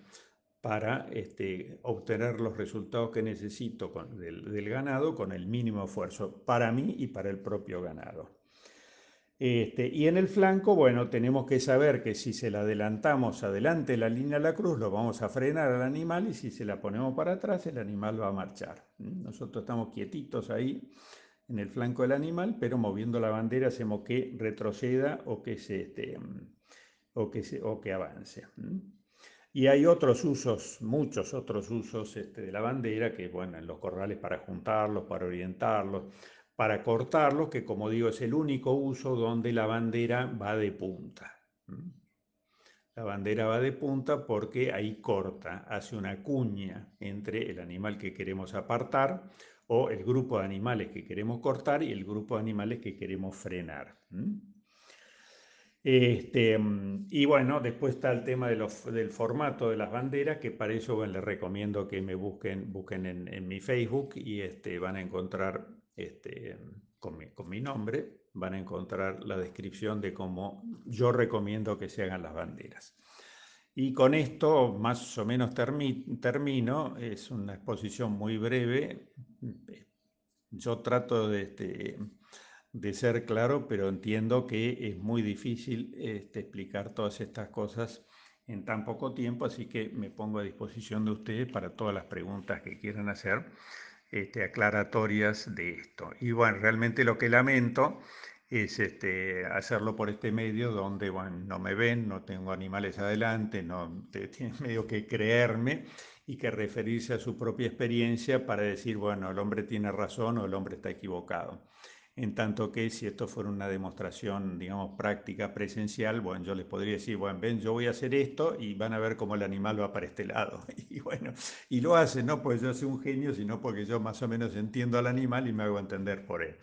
para este, obtener los resultados que necesito del, ganado con el mínimo esfuerzo para mí y para el propio ganado. Este, y en el flanco, bueno, tenemos que saber que si se la adelantamos adelante la línea de la cruz, lo vamos a frenar al animal y si se la ponemos para atrás, el animal va a marchar. Nosotros estamos quietitos ahí en el flanco del animal, pero moviendo la bandera hacemos que retroceda o que, se, este, o que, se, o que avance. Y hay otros usos, muchos otros usos este, de la bandera, que bueno, en los corrales para juntarlos, para orientarlos, para cortarlos, que como digo es el único uso donde la bandera va de punta. La bandera va de punta porque ahí corta, hace una cuña entre el animal que queremos apartar o el grupo de animales que queremos cortar y el grupo de animales que queremos frenar. Este, y bueno, después está el tema del formato de las banderas, que para eso les recomiendo que me busquen, busquen en, mi Facebook y este, van a encontrar este, con, mi, con mi nombre, van a encontrar la descripción de cómo yo recomiendo que se hagan las banderas. Y con esto más o menos termino, es una exposición muy breve. Yo trato de, de, ser claro, pero entiendo que es muy difícil este, explicar todas estas cosas en tan poco tiempo, así que me pongo a disposición de ustedes para todas las preguntas que quieran hacer, este, aclaratorias de esto. Y bueno, realmente lo que lamento es este, hacerlo por este medio donde no me ven, no tengo animales adelante, no tienen medio que creerme y que referirse a su propia experiencia para decir, bueno, el hombre tiene razón o el hombre está equivocado. En tanto que si esto fuera una demostración, digamos, práctica, presencial, bueno, yo les podría decir, bueno, ven, yo voy a hacer esto y van a ver cómo el animal va para este lado. Y bueno, y lo hace no porque yo soy un genio, sino porque yo más o menos entiendo al animal y me hago entender por él.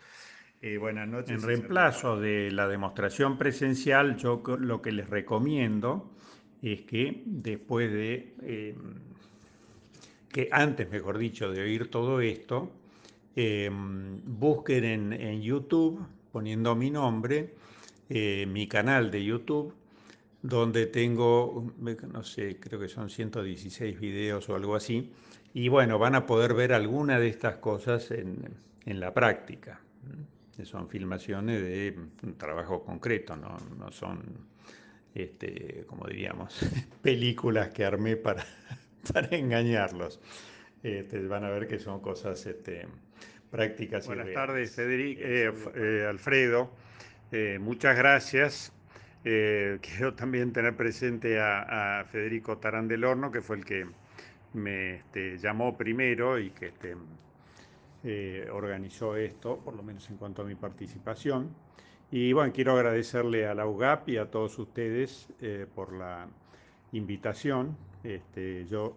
Eh, buenas noches. En reemplazo de la demostración presencial, yo lo que les recomiendo es que después de, eh, que antes, mejor dicho, de oír todo esto, eh, busquen en, YouTube, poniendo mi nombre, mi canal de YouTube, donde tengo, no sé, creo que son 116 videos o algo así, y bueno, van a poder ver alguna de estas cosas en, en la práctica son filmaciones de un trabajo concreto, no, no son, este, como diríamos, películas que armé para, para engañarlos. Este, van a ver que son cosas este, prácticas. Buenas tardes, Federico, eh, eh, Alfredo. Eh, muchas gracias. quiero también tener presente a, Federico Tarán del Horno, que fue el que me este, llamó primero y que este, organizó esto, por lo menos en cuanto a mi participación. Y bueno, quiero agradecerle a la UGAP y a todos ustedes por la invitación. Este, yo,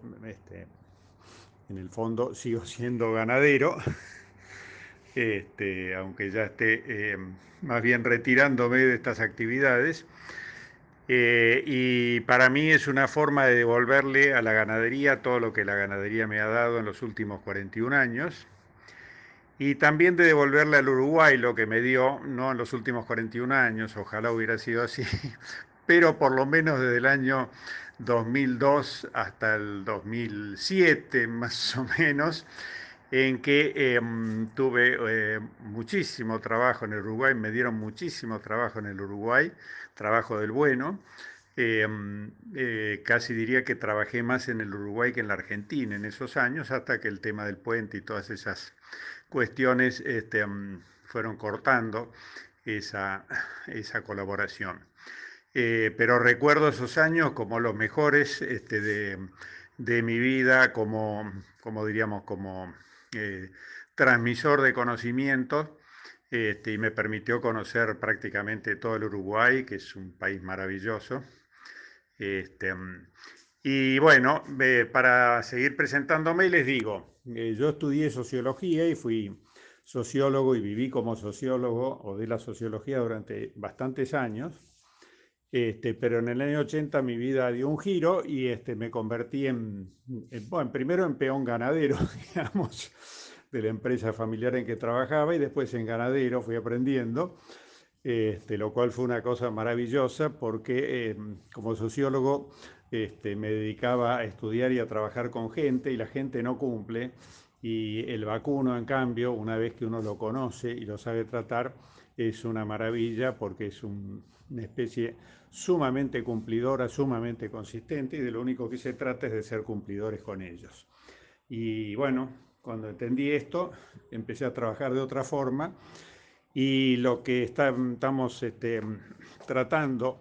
en el fondo, sigo siendo ganadero, este, aunque ya esté eh, más bien retirándome de estas actividades. y para mí es una forma de devolverle a la ganadería todo lo que la ganadería me ha dado en los últimos 41 años y también de devolverle al Uruguay lo que me dio, no en los últimos 41 años, ojalá hubiera sido así, pero por lo menos desde el año 2002 hasta el 2007 más o menos, en que em, tuve eh, muchísimo trabajo en el Uruguay, me dieron muchísimo trabajo en el Uruguay, trabajo del bueno. Em, eh, casi diría que trabajé más en el Uruguay que en la Argentina en esos años, hasta que el tema del puente y todas esas cuestiones este, mm, fueron cortando esa, esa colaboración. Eh, pero recuerdo esos años como los mejores este, de, mi vida, como, como diríamos, como eh, transmisor de conocimientos, este, y me permitió conocer prácticamente todo el Uruguay, que es un país maravilloso. Este, y bueno, para seguir presentándome, les digo, eh, yo estudié sociología y fui sociólogo y viví como sociólogo o de la sociología durante bastantes años. Este, pero en el año 80 mi vida dio un giro y este, me convertí en, bueno, primero en peón ganadero, digamos, de la empresa familiar en que trabajaba y después en ganadero fui aprendiendo, este, lo cual fue una cosa maravillosa porque em, como sociólogo este, me dedicaba a estudiar y a trabajar con gente y la gente no cumple y el vacuno, en cambio, una vez que uno lo conoce y lo sabe tratar, es una maravilla porque es una especie sumamente cumplidora, sumamente consistente y de lo único que se trata es de ser cumplidores con ellos. Y bueno, cuando entendí esto, empecé a trabajar de otra forma y lo que estamos este, tratando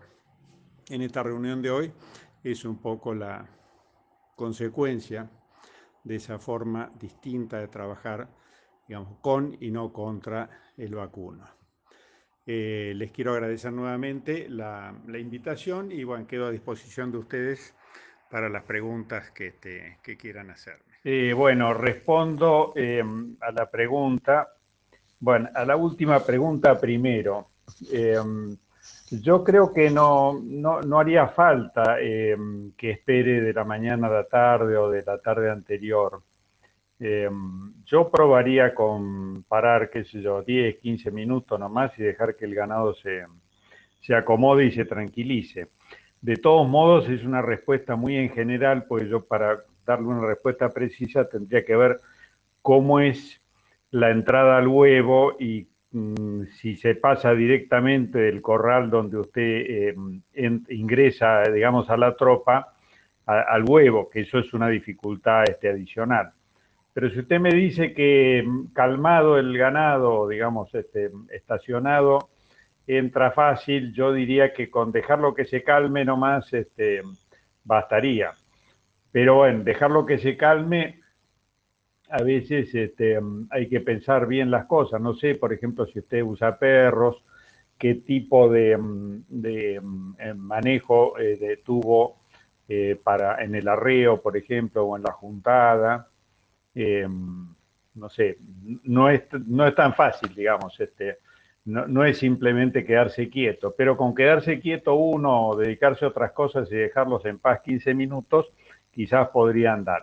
en esta reunión de hoy es un poco la consecuencia de esa forma distinta de trabajar, con y no contra el vacuno. Eh, les quiero agradecer nuevamente la, invitación y bueno, quedo a disposición de ustedes para las preguntas que, este, quieran hacerme. Eh, bueno, respondo em, a la pregunta, bueno, a la última pregunta primero. Yo creo que no, no, no haría falta que espere de la mañana a la tarde o de la tarde anterior. Em, yo probaría con parar, qué sé yo, 10, 15 minutos nomás y dejar que el ganado se, se acomode y se tranquilice. De todos modos, es una respuesta muy en general, pues yo para darle una respuesta precisa tendría que ver cómo es la entrada al huevo y mm, si se pasa directamente del corral donde usted em, ingresa, digamos, a la tropa, al huevo, que eso es una dificultad este, adicional. Pero si usted me dice que mm, calmado el ganado, digamos, este, estacionado, entra fácil, yo diría que con dejarlo que se calme nomás este, bastaría. Pero bueno, dejarlo que se calme, a veces este, mm, hay que pensar bien las cosas. No sé, por ejemplo, si usted usa perros, qué tipo de, mm, eh, manejo eh, de tubo eh, para en el arreo, por ejemplo, o en la juntada. Eh, no sé, no es, no es tan fácil, digamos, este, no, no, es simplemente quedarse quieto, pero con quedarse quieto uno, dedicarse a otras cosas y dejarlos en paz 15 minutos, quizás podría andar.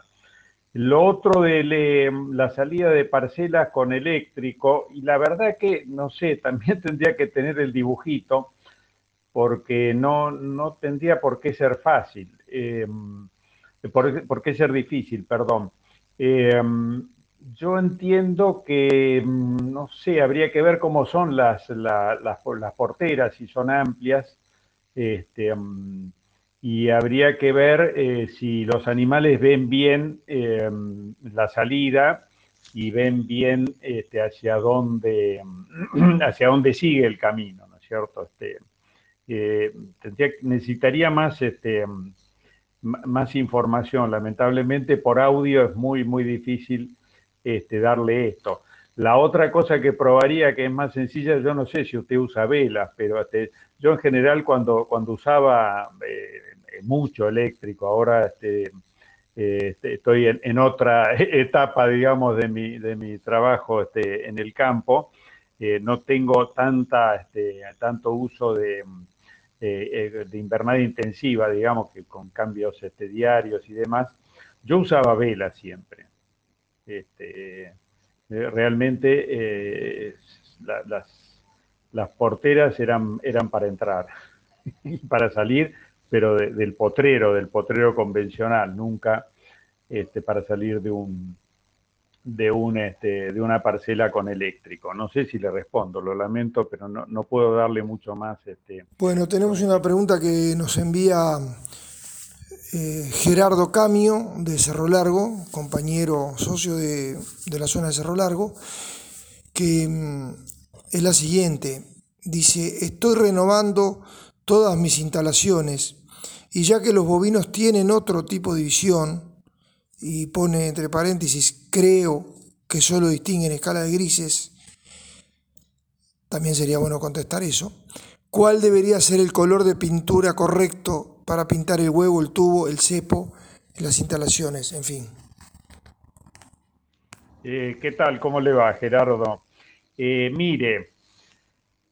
Lo otro de la salida de parcelas con eléctrico, y la verdad que, no sé, también tendría que tener el dibujito, porque no, no tendría por qué ser fácil, eh, por, por qué ser difícil, perdón. Em, yo entiendo que, mm, no sé, habría que ver cómo son las, las, porteras, si son amplias, este, mm, y habría que ver eh, si los animales ven bien em, la salida y ven bien este, hacia, dónde, hacia dónde sigue el camino, ¿no es cierto? Este, eh, necesitaría más este, más información. Lamentablemente por audio es muy, muy difícil este, darle esto. La otra cosa que probaría, que es más sencilla, yo no sé si usted usa velas, pero este, yo en general cuando, cuando usaba eh, mucho eléctrico, ahora este, este estoy en, otra etapa, digamos, de mi, de mi trabajo este, en el campo, eh, no tengo tanta, este, tanto uso de, eh, eh, de invernada intensiva, digamos, que con cambios este, diarios y demás, yo usaba vela siempre. Este, eh, realmente las, las porteras eran, eran para entrar y para salir, pero del potrero, del potrero convencional, nunca este, para salir de un, de, un, este, de una parcela con eléctrico. No sé si le respondo, lo lamento, pero no, no puedo darle mucho más. Este... Bueno, tenemos una pregunta que nos envía eh, Gerardo Camio de Cerro Largo, compañero socio de, de la zona de Cerro Largo, que mm, es la siguiente. Dice, estoy renovando todas mis instalaciones y ya que los bovinos tienen otro tipo de visión, y pone entre paréntesis, creo que solo distinguen escala de grises, también sería bueno contestar eso. ¿Cuál debería ser el color de pintura correcto para pintar el huevo, el tubo, el cepo, las instalaciones, en fin? Eh, ¿Qué tal? ¿Cómo le va, Gerardo? Eh, mire,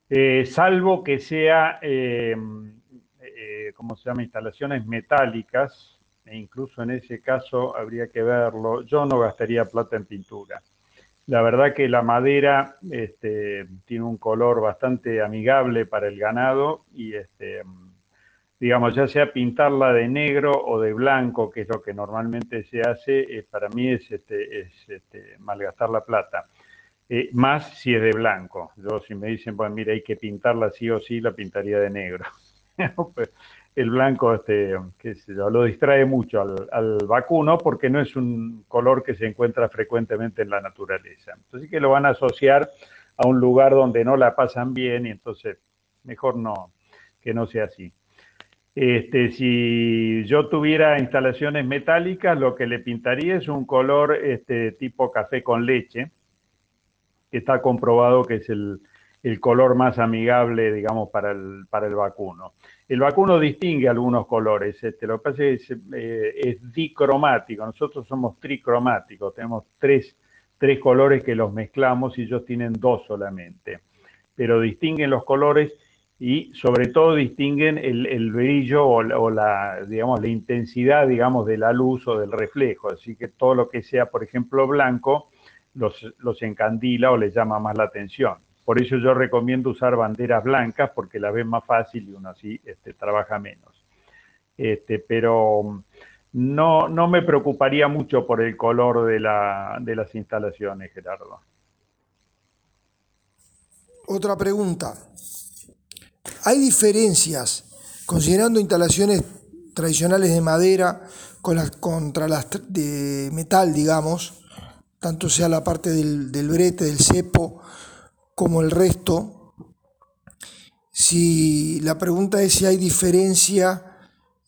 eh, salvo que sea ¿cómo se llama?, instalaciones metálicas, e incluso en ese caso habría que verlo, yo no gastaría plata en pintura. La verdad que la madera este, tiene un color bastante amigable para el ganado y, este, digamos, ya sea pintarla de negro o de blanco, que es lo que normalmente se hace, eh, para mí es, este, es este, malgastar la plata. Eh, más si es de blanco. Yo si me dicen, bueno, mira, hay que pintarla sí o sí, la pintaría de negro. Pues, el blanco, este, que lo distrae mucho al, vacuno porque no es un color que se encuentra frecuentemente en la naturaleza. Entonces que lo van a asociar a un lugar donde no la pasan bien y entonces mejor no, que no sea así. Este, si yo tuviera instalaciones metálicas, lo que le pintaría es un color este, tipo café con leche, que está comprobado que es el, el color más amigable, digamos, para el, para el vacuno. El vacuno distingue algunos colores, este, lo que pasa es eh, es, dicromático, nosotros somos tricromáticos, tenemos tres, tres colores que los mezclamos y ellos tienen dos solamente, pero distinguen los colores y sobre todo distinguen el, brillo o, la, digamos, la intensidad, digamos, de la luz o del reflejo, así que todo lo que sea, por ejemplo, blanco, los, los encandila o les llama más la atención. Por eso yo recomiendo usar banderas blancas porque las ven más fácil y uno así este, trabaja menos. Este, pero no, no me preocuparía mucho por el color de, la, de las instalaciones, Gerardo. Otra pregunta. ¿Hay diferencias, considerando instalaciones tradicionales de madera con las, contra las de metal, digamos, tanto sea la parte del, del brete, del cepo, como el resto. Si la pregunta es si hay diferencia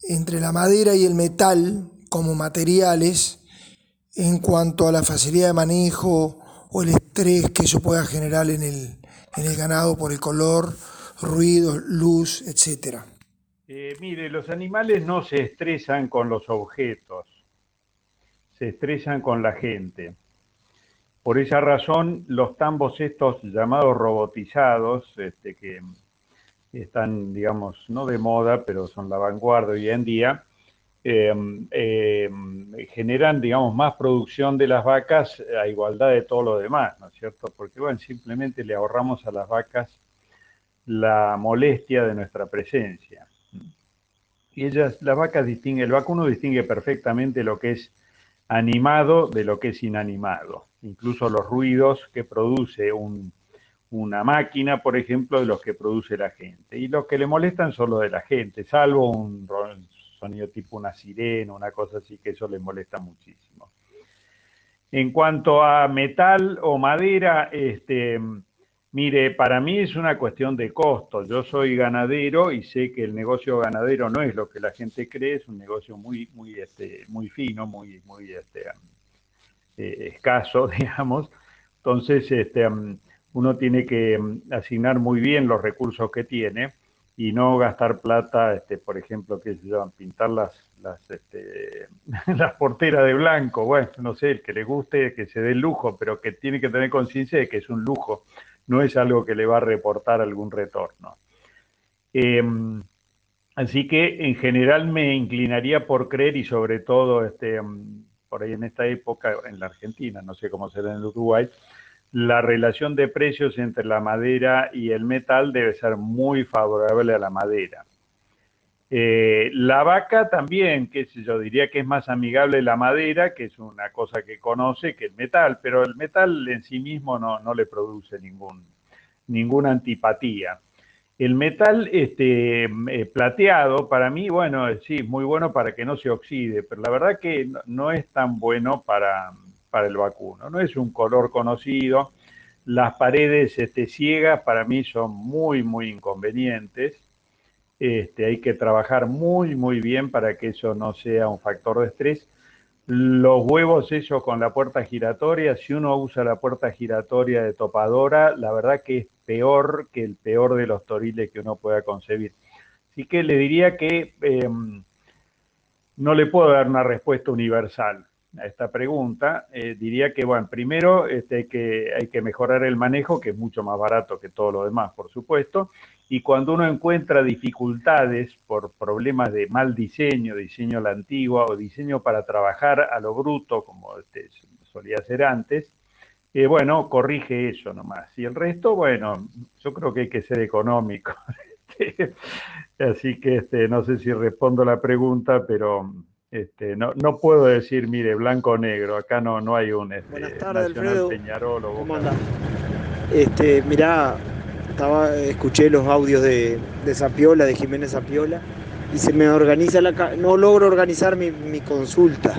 entre la madera y el metal como materiales en cuanto a la facilidad de manejo o el estrés que eso pueda generar en el, en el ganado por el color, ruido, luz, etc. Eh, mire, los animales no se estresan con los objetos, se estresan con la gente. Por esa razón, los tambos estos llamados robotizados, este, que están, digamos, no de moda, pero son la vanguardia hoy en día, em, em, generan, digamos, más producción de las vacas a igualdad de todo lo demás, ¿no es cierto? Porque, bueno, simplemente le ahorramos a las vacas la molestia de nuestra presencia. Y ellas, las vacas distinguen, el vacuno distingue perfectamente lo que es animado de lo que es inanimado incluso los ruidos que produce una máquina, por ejemplo, de los que produce la gente. Y los que le molestan son los de la gente, salvo un sonido tipo una sirena, una cosa así, que eso le molesta muchísimo. En cuanto a metal o madera, este, mire, para mí es una cuestión de costo. Yo soy ganadero y sé que el negocio ganadero no es lo que la gente cree, es un negocio muy, muy, este, muy fino, muy, muy, este, eh, escaso, digamos. Entonces, este, mm, uno tiene que mm, asignar muy bien los recursos que tiene y no gastar plata, este, por ejemplo, que se llaman pintar las, las, este, las porteras de blanco. Bueno, no sé, el que le guste, que se dé el lujo, pero que tiene que tener conciencia de que es un lujo, no es algo que le va a reportar algún retorno. Em, así que en general me inclinaría por creer y sobre todo este, mm, por ahí en esta época, en la Argentina, no sé cómo será en el Uruguay, la relación de precios entre la madera y el metal debe ser muy favorable a la madera. Eh, la vaca también, que yo diría que es más amigable la madera, que es una cosa que conoce, que el metal, pero el metal en sí mismo no, no le produce ningún, ninguna antipatía. El metal este, eh, plateado, para mí, bueno, sí, es muy bueno para que no se oxide, pero la verdad que no, es tan bueno para, el vacuno. No es un color conocido. Las paredes este, ciegas para mí son muy, muy inconvenientes. Este, hay que trabajar muy, muy bien para que eso no sea un factor de estrés. Los huevos esos con la puerta giratoria, si uno usa la puerta giratoria de topadora, la verdad que es peor que el peor de los toriles que uno pueda concebir. Así que le diría que em, no le puedo dar una respuesta universal. a esta pregunta, eh, diría que, bueno, primero este, que hay que mejorar el manejo, que es mucho más barato que todo lo demás, por supuesto, y cuando uno encuentra dificultades por problemas de mal diseño, diseño a la antigua o diseño para trabajar a lo bruto, como este, solía ser antes, eh, bueno, corrige eso nomás. Y el resto, bueno, yo creo que hay que ser económico. Así que este, no sé si respondo la pregunta, pero este, no, no puedo decir, mire, blanco o negro, acá no, no hay un este, Buenas tardes, Alfredo. Peñarol o. Este, mirá, escuché los audios de, de Zapiola, de Jiménez Zapiola, y se me organiza la no logro organizar mi, mi consulta.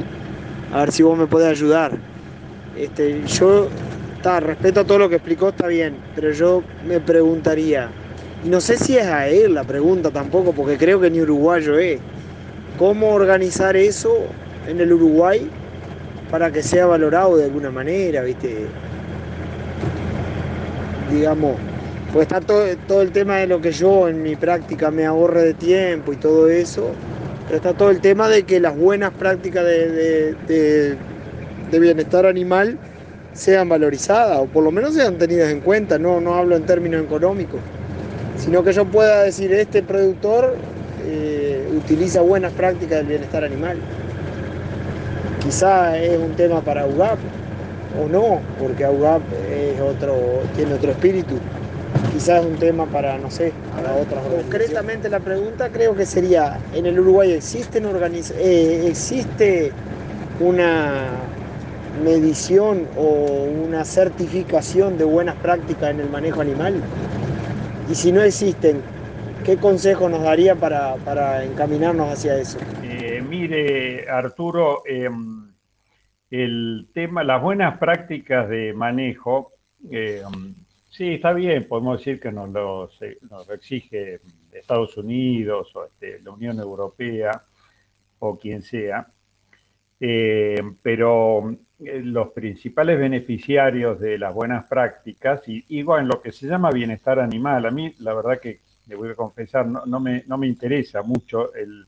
A ver si vos me podés ayudar. Este, yo está, respeto todo lo que explicó, está bien, pero yo me preguntaría, y no sé si es a él la pregunta tampoco, porque creo que ni uruguayo es cómo organizar eso en el Uruguay para que sea valorado de alguna manera, ¿viste? Digamos, pues está todo, el tema de lo que yo en mi práctica me ahorre de tiempo y todo eso, pero está todo el tema de que las buenas prácticas de, de, bienestar animal sean valorizadas o por lo menos sean tenidas en cuenta, no, no hablo en términos económicos, sino que yo pueda decir, este productor eh, utiliza buenas prácticas del bienestar animal. Quizá es un tema para UGAP o no, porque UGAP es otro, tiene otro espíritu. Quizás es un tema para, no sé, para otras Concretamente la pregunta creo que sería, ¿en el Uruguay existen eh, existe una medición o una certificación de buenas prácticas en el manejo animal? Y si no existen, ¿Qué consejo nos daría para, encaminarnos hacia eso? Eh, mire, Arturo, em, el tema, las buenas prácticas de manejo, em, sí, está bien, podemos decir que nos lo, exige Estados Unidos o este, la Unión Europea o quien sea, em, pero eh, los principales beneficiarios de las buenas prácticas, y, y bueno, lo que se llama bienestar animal, a mí la verdad que le voy a confesar, no, me, no me, interesa mucho el,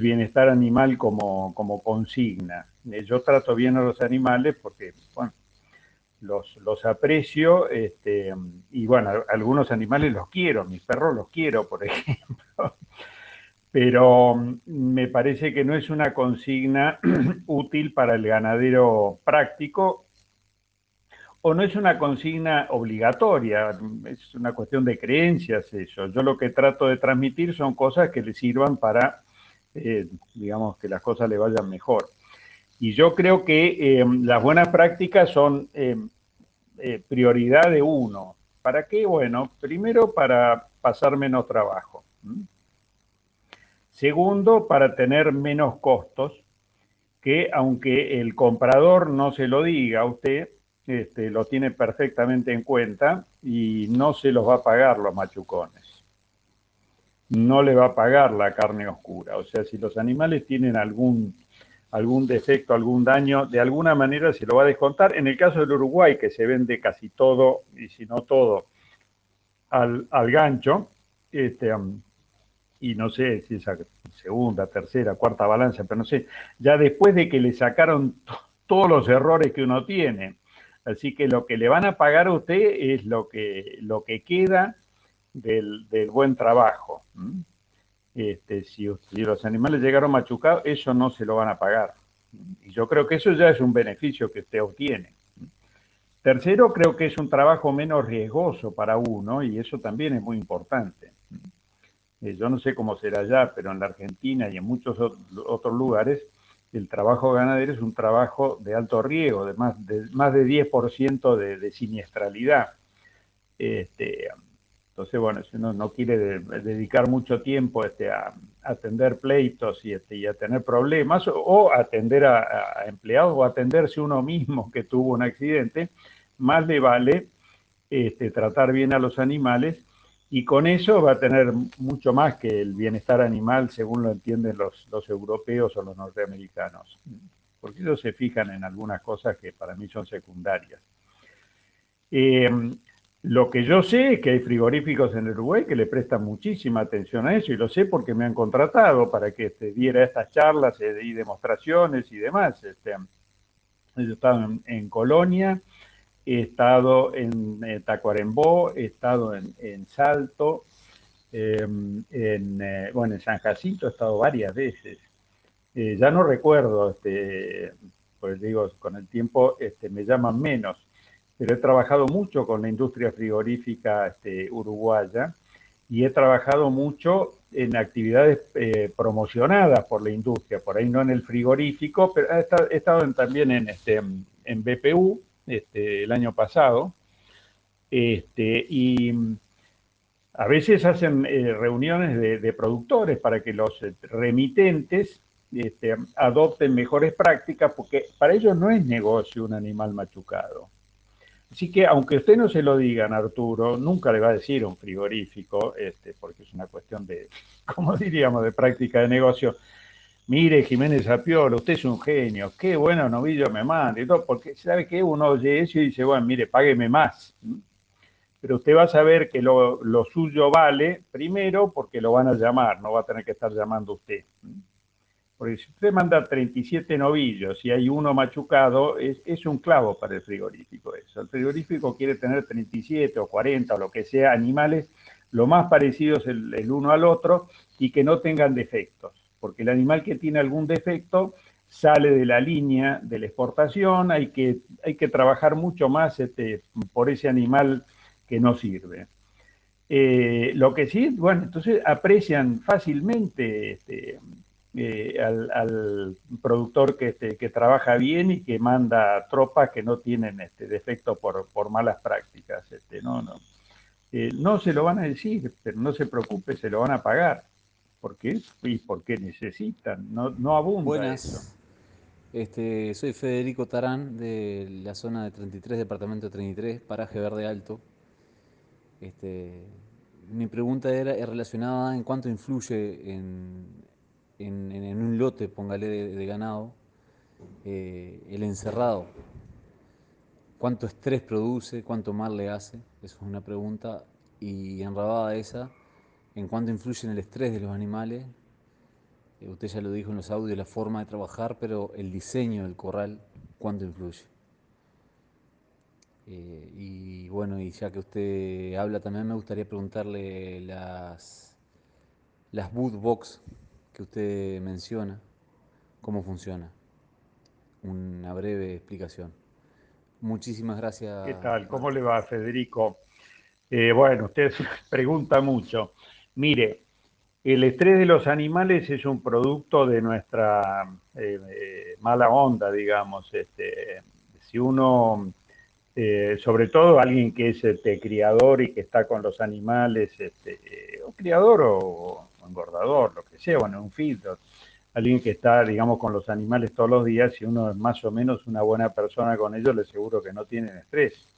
bienestar animal como, consigna. Eh, yo trato bien a los animales porque, bueno, los, los aprecio este, y, bueno, algunos animales los quiero, mis perros los quiero, por ejemplo. Pero mm, me parece que no es una consigna útil para el ganadero práctico o no es una consigna obligatoria, es una cuestión de creencias eso. Yo lo que trato de transmitir son cosas que le sirvan para, eh, digamos, que las cosas le vayan mejor. Y yo creo que eh, las buenas prácticas son eh, prioridad de uno. ¿Para qué? Bueno, primero para pasar menos trabajo. Segundo, para tener menos costos, que aunque el comprador no se lo diga a usted, este, lo tiene perfectamente en cuenta y no se los va a pagar los machucones. No le va a pagar la carne oscura. O sea, si los animales tienen algún, algún defecto, algún daño, de alguna manera se lo va a descontar. En el caso del Uruguay, que se vende casi todo, y si no todo, al, gancho, este, um, y no sé si esa segunda, tercera, cuarta balanza, pero no sé, ya después de que le sacaron todos los errores que uno tiene, Así que lo que le van a pagar a usted es lo que, lo que queda del, buen trabajo. Este, si, los animales llegaron machucados, eso no se lo van a pagar. Y yo creo que eso ya es un beneficio que usted obtiene. Tercero, creo que es un trabajo menos riesgoso para uno y eso también es muy importante. Eh, yo no sé cómo será allá, pero en la Argentina y en muchos otros lugares, el trabajo ganadero es un trabajo de alto riesgo, de más de, más de 10% de, de siniestralidad. Este, entonces, bueno, si uno no quiere dedicar mucho tiempo este, a, atender pleitos y, este, a tener problemas, o, atender a, empleados o atenderse uno mismo que tuvo un accidente, más le vale este, tratar bien a los animales y con eso va a tener mucho más que el bienestar animal, según lo entienden los, los europeos o los norteamericanos, porque ellos se fijan en algunas cosas que para mí son secundarias. Eh, Lo que yo sé es que hay frigoríficos en Uruguay que le prestan muchísima atención a eso y lo sé porque me han contratado para que este, diera estas charlas eh, y demostraciones y demás. Este, he estado en, Colonia, he estado en eh, Tacuarembó, he estado en, Salto, em, en, eh, bueno, en San Jacinto he estado varias veces. ya no recuerdo, este, pues digo, con el tiempo este, me llaman menos pero he trabajado mucho con la industria frigorífica este, uruguaya y he trabajado mucho en actividades eh, promocionadas por la industria, por ahí no en el frigorífico, pero he estado, también en, este, en BPU este, el año pasado, este, y a veces hacen eh, reuniones de, productores para que los remitentes este, adopten mejores prácticas, porque para ellos no es negocio un animal machucado. Así que, aunque usted no se lo digan, Arturo, nunca le va a decir un frigorífico, este, porque es una cuestión de, como diríamos, de práctica de negocio. Mire, Jiménez Apiola, usted es un genio, qué bueno novillo me manda y todo, porque sabe que uno oye eso y dice, bueno, mire, págueme más. Pero usted va a saber que lo, lo suyo vale, primero, porque lo van a llamar, no va a tener que estar llamando usted. Porque si usted manda 37 novillos y hay uno machucado, es, un clavo para el frigorífico eso. El frigorífico quiere tener 37 o 40 o lo que sea animales lo más parecidos el, uno al otro y que no tengan defectos. Porque el animal que tiene algún defecto sale de la línea de la exportación, hay que, hay que trabajar mucho más este, por ese animal que no sirve. Eh, lo que sí, bueno, entonces aprecian fácilmente este, eh, al, productor que, este, que, trabaja bien y que manda tropas que no tienen este defecto por, por malas prácticas. Este, no, no. Eh, no se lo van a decir, pero no se preocupe, se lo van a pagar. ¿Por qué? Y porque necesitan, no, no abunda Buenas. Este, soy Federico Tarán de la zona de 33, departamento 33, paraje Verde Alto. Este, mi pregunta era relacionada en cuánto influye en, en, un lote, póngale de, ganado, eh, el encerrado, cuánto estrés produce, cuánto mal le hace, eso es una pregunta, y enrabada esa, en cuánto influye en el estrés de los animales, eh, usted ya lo dijo en los audios, la forma de trabajar, pero el diseño del corral, cuánto influye. Eh, y bueno, y ya que usted habla también me gustaría preguntarle las, las boot box que usted menciona, cómo funciona. Una breve explicación. Muchísimas gracias. ¿Qué tal? ¿Cómo le va, Federico? Eh, bueno, usted pregunta mucho. Mire, el estrés de los animales es un producto de nuestra eh, eh, mala onda, digamos. Este, si uno, sobre todo alguien que es este, criador y que está con los animales, este, o criador o, engordador, lo que sea, bueno, un filtro, alguien que está, digamos, con los animales todos los días, si uno es más o menos una buena persona con ellos, le aseguro que no tienen estrés.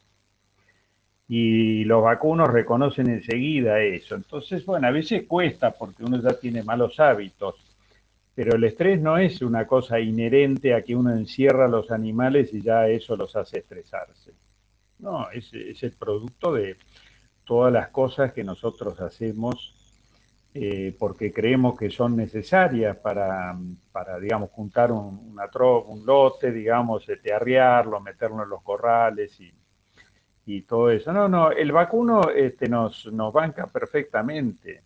Y los vacunos reconocen enseguida eso. Entonces, bueno, a veces cuesta porque uno ya tiene malos hábitos, pero el estrés no es una cosa inherente a que uno encierra a los animales y ya eso los hace estresarse. No, es, es el producto de todas las cosas que nosotros hacemos eh, porque creemos que son necesarias para, para digamos, juntar un, una un lote, digamos, este, arriarlo, meterlo en los corrales y, y todo eso. No, no, el vacuno este, nos, nos banca perfectamente,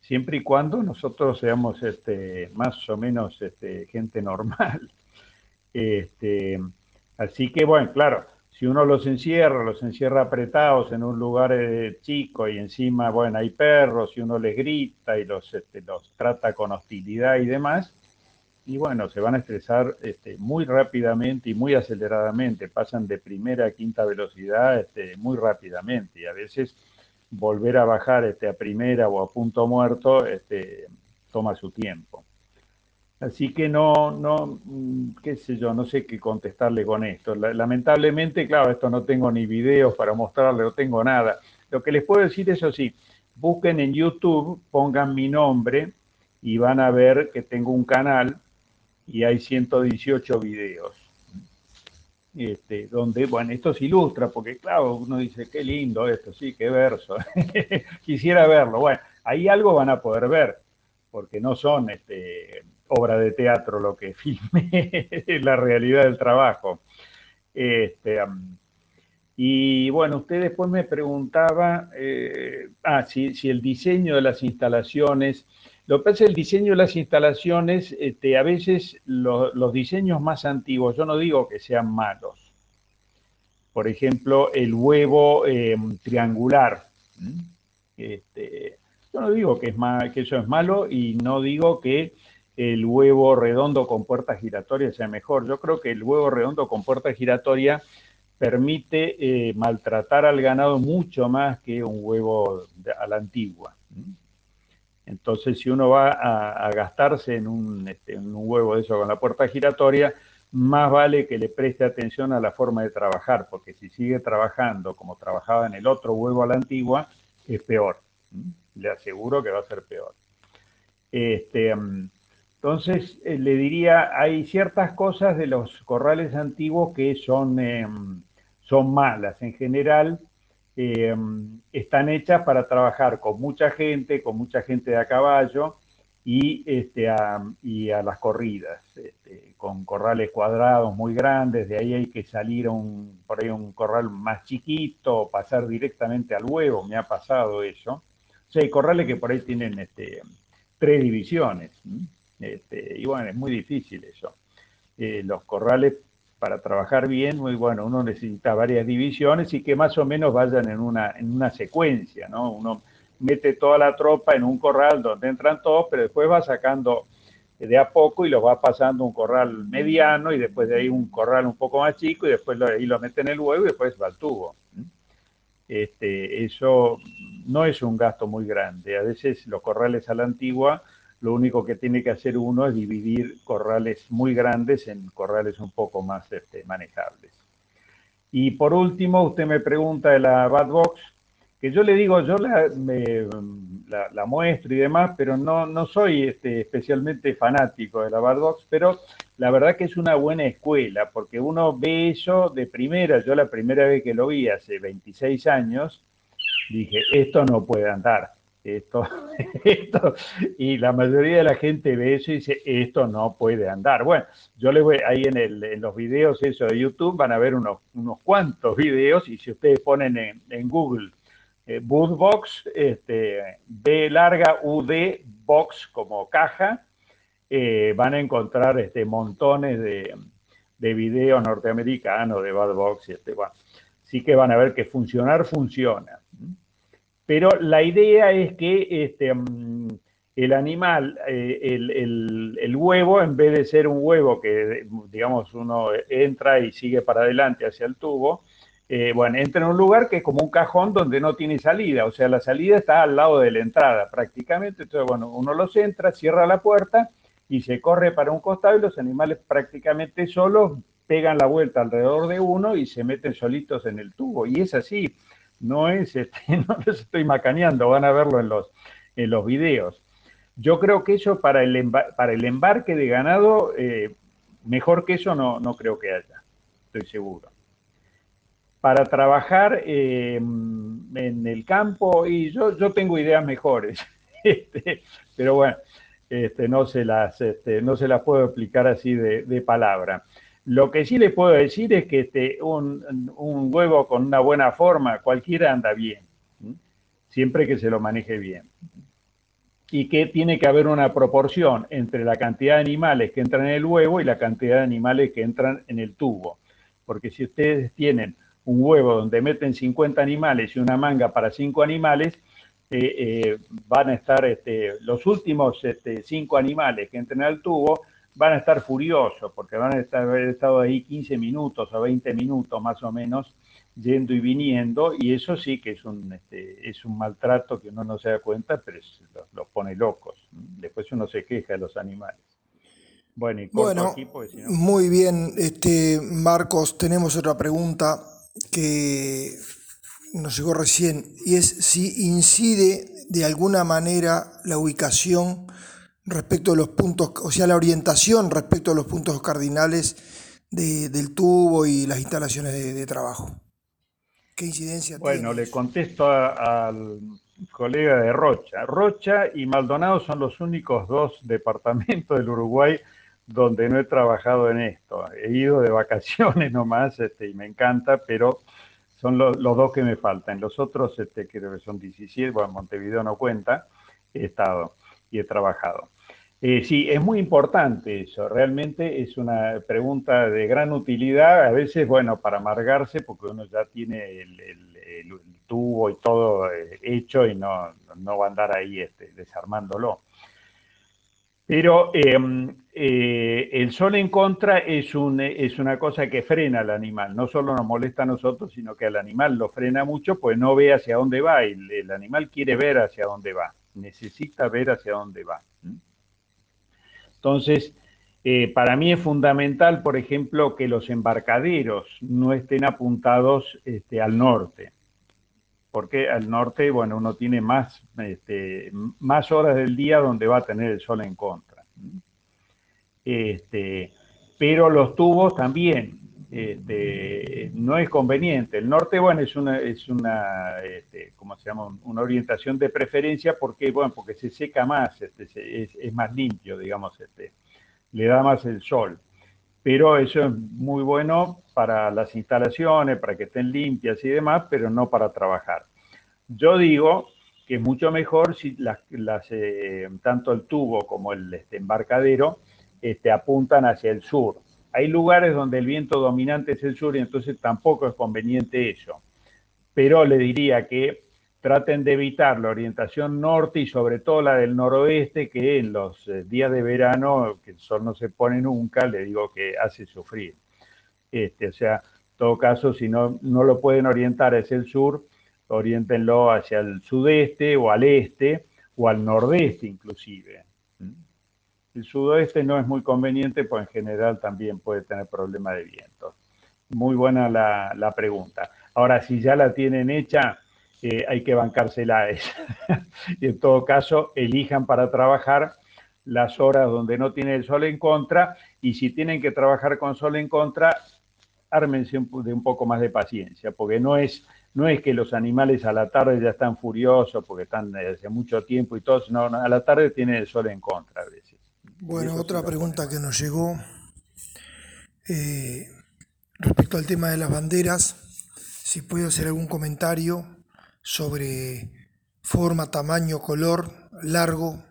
siempre y cuando nosotros seamos este, más o menos este, gente normal. Este, así que, bueno, claro, si uno los encierra, los encierra apretados en un lugar eh, chico y encima, bueno, hay perros y uno les grita y los, este, los trata con hostilidad y demás, y bueno, se van a estresar este, muy rápidamente y muy aceleradamente, pasan de primera a quinta velocidad este, muy rápidamente y a veces volver a bajar este, a primera o a punto muerto este, toma su tiempo. Así que no, no, mm, qué sé yo, no sé qué contestarle con esto. Lamentablemente, claro, esto no tengo ni videos para mostrarle, no tengo nada. Lo que les puedo decir, eso sí, busquen en YouTube, pongan mi nombre y van a ver que tengo un canal y hay 118 videos. este, donde, bueno, esto se ilustra, porque claro, uno dice, qué lindo esto, sí, qué verso, quisiera verlo. Bueno, ahí algo van a poder ver, porque no son este, obra de teatro lo que filme, la realidad del trabajo. Este, y bueno, usted después me preguntaba, eh, ah, si, si, el diseño de las instalaciones, lo que pasa es el diseño de las instalaciones, este, a veces los diseños más antiguos, yo no digo que sean malos. Por ejemplo, el huevo em, triangular. Este, yo no digo que, es que eso es malo y no digo que el huevo redondo con puerta giratoria sea mejor. Yo creo que el huevo redondo con puerta giratoria permite eh, maltratar al ganado mucho más que un huevo a la antigua. Entonces, si uno va a, gastarse en un, este, en un, huevo de eso con la puerta giratoria, más vale que le preste atención a la forma de trabajar, porque si sigue trabajando como trabajaba en el otro huevo a la antigua, es peor. Le aseguro que va a ser peor. Este, entonces, eh, le diría, hay ciertas cosas de los corrales antiguos que son, em, son malas. En general, eh, están hechas para trabajar con mucha gente, con mucha gente de a caballo y, este, a, y a las corridas, este, con corrales cuadrados muy grandes, de ahí hay que salir un, por ahí un corral más chiquito, pasar directamente al huevo, me ha pasado eso. O sea, hay corrales que por ahí tienen este, tres divisiones, este, y bueno, es muy difícil eso. Eh, los corrales para trabajar bien, muy bueno, uno necesita varias divisiones y que más o menos vayan en una, en una secuencia, ¿no? Uno mete toda la tropa en un corral donde entran todos, pero después va sacando de a poco y los va pasando un corral mediano y después de ahí un corral un poco más chico y después lo, ahí lo mete en el huevo y después va al tubo. Este, eso no es un gasto muy grande. A veces los corrales a la antigua lo único que tiene que hacer uno es dividir corrales muy grandes en corrales un poco más este, manejables. Y por último, usted me pregunta de la Bad Box, que yo le digo, yo la, la, muestro y demás, pero no, no soy este, especialmente fanático de la Bad Box, pero la verdad que es una buena escuela, porque uno ve eso de primera, yo la primera vez que lo vi hace 26 años, dije, esto no puede andar esto, esto, y la mayoría de la gente ve eso y dice, esto no puede andar. Bueno, yo les voy, ahí en, el, en los videos eso de YouTube van a ver unos, unos cuantos videos y si ustedes ponen en, Google eh, Bootbox, este, B larga UD Box como caja, eh, van a encontrar este, montones de, de videos norteamericanos de Bad Box. Y este, bueno, sí que van a ver que funcionar funciona. Pero la idea es que este, mm, el animal, eh, el, huevo, en vez de ser un huevo que, digamos, uno entra y sigue para adelante hacia el tubo, eh, bueno, entra en un lugar que es como un cajón donde no tiene salida, o sea, la salida está al lado de la entrada prácticamente, entonces, bueno, uno los entra, cierra la puerta y se corre para un costado y los animales prácticamente solos pegan la vuelta alrededor de uno y se meten solitos en el tubo, y es así no es, este, no les estoy macaneando, van a verlo en los, en los videos. Yo creo que eso para el, para el embarque de ganado, eh, mejor que eso no, no creo que haya, estoy seguro. Para trabajar eh, en el campo, y yo, yo tengo ideas mejores, este, pero bueno, este, no, se las, este, no se las puedo explicar así de, de palabra. Lo que sí les puedo decir es que este, un, huevo con una buena forma, cualquiera anda bien, siempre que se lo maneje bien. Y que tiene que haber una proporción entre la cantidad de animales que entran en el huevo y la cantidad de animales que entran en el tubo. Porque si ustedes tienen un huevo donde meten 50 animales y una manga para 5 animales, eh, eh, van a estar este, los últimos este, 5 animales que entren al tubo van a estar furiosos porque van a estar, haber estado ahí 15 minutos o 20 minutos más o menos yendo y viniendo y eso sí que es un, este, es un maltrato que uno no se da cuenta, pero los, pone locos. Después uno se queja de los animales. Bueno, y aquí, muy bien, este, Marcos, tenemos otra pregunta que nos llegó recién y es si incide de alguna manera la ubicación respecto a los puntos, o sea, la orientación respecto a los puntos cardinales del tubo y las instalaciones de, trabajo. ¿Qué incidencia bueno, le contesto al colega de Rocha. Rocha y Maldonado son los únicos dos departamentos del Uruguay donde no he trabajado en esto. He ido de vacaciones nomás este, y me encanta, pero son los dos que me faltan. Los otros, este, creo que son 17, bueno, Montevideo no cuenta, he estado y he trabajado. Eh, sí, es muy importante eso, realmente es una pregunta de gran utilidad, a veces, bueno, para amargarse, porque uno ya tiene el, tubo y todo eh, hecho y no, no, va a andar ahí este, desarmándolo. Pero em, eh, el sol en contra es, un, es una cosa que frena al animal. No solo nos molesta a nosotros, sino que al animal lo frena mucho, pues no ve hacia dónde va. El, el animal quiere ver hacia dónde va, necesita ver hacia dónde va. Entonces, eh, para mí es fundamental, por ejemplo, que los embarcaderos no estén apuntados este, al norte porque al norte, bueno, uno tiene más, este, más horas del día donde va a tener el sol en contra. Este, pero los tubos también, este, no es conveniente. El norte, bueno, es una, es una este, ¿cómo se llama? Una orientación de preferencia porque, bueno, porque se seca más, este, es, más limpio, digamos, este, le da más el sol pero eso es muy bueno para las instalaciones, para que estén limpias y demás, pero no para trabajar. Yo digo que es mucho mejor si las, eh, tanto el tubo como el este, embarcadero este, apuntan hacia el sur. Hay lugares donde el viento dominante es el sur y entonces tampoco es conveniente eso. Pero le diría que traten de evitar la orientación norte y sobre todo la del noroeste, que en los eh, días de verano, que el sol no se pone nunca, le digo que hace sufrir. Este, o sea, en todo caso, si no, no lo pueden orientar hacia el sur, orientenlo hacia el sudeste o al este o al nordeste inclusive. El sudoeste no es muy conveniente, pues en general también puede tener problemas de viento. Muy buena la, pregunta. Ahora, si ya la tienen hecha, eh, hay que bancársela y en todo caso, elijan para trabajar las horas donde no tiene el sol en contra y si tienen que trabajar con sol en contra, ármense de un poco más de paciencia, porque no es, no es que los animales a la tarde ya están furiosos porque están desde mucho tiempo y todo, no, a la tarde tienen el sol en contra a veces. Bueno, otra pregunta que nos llegó eh, respecto al tema de las banderas, si puede hacer algún comentario sobre forma, tamaño, color, largo,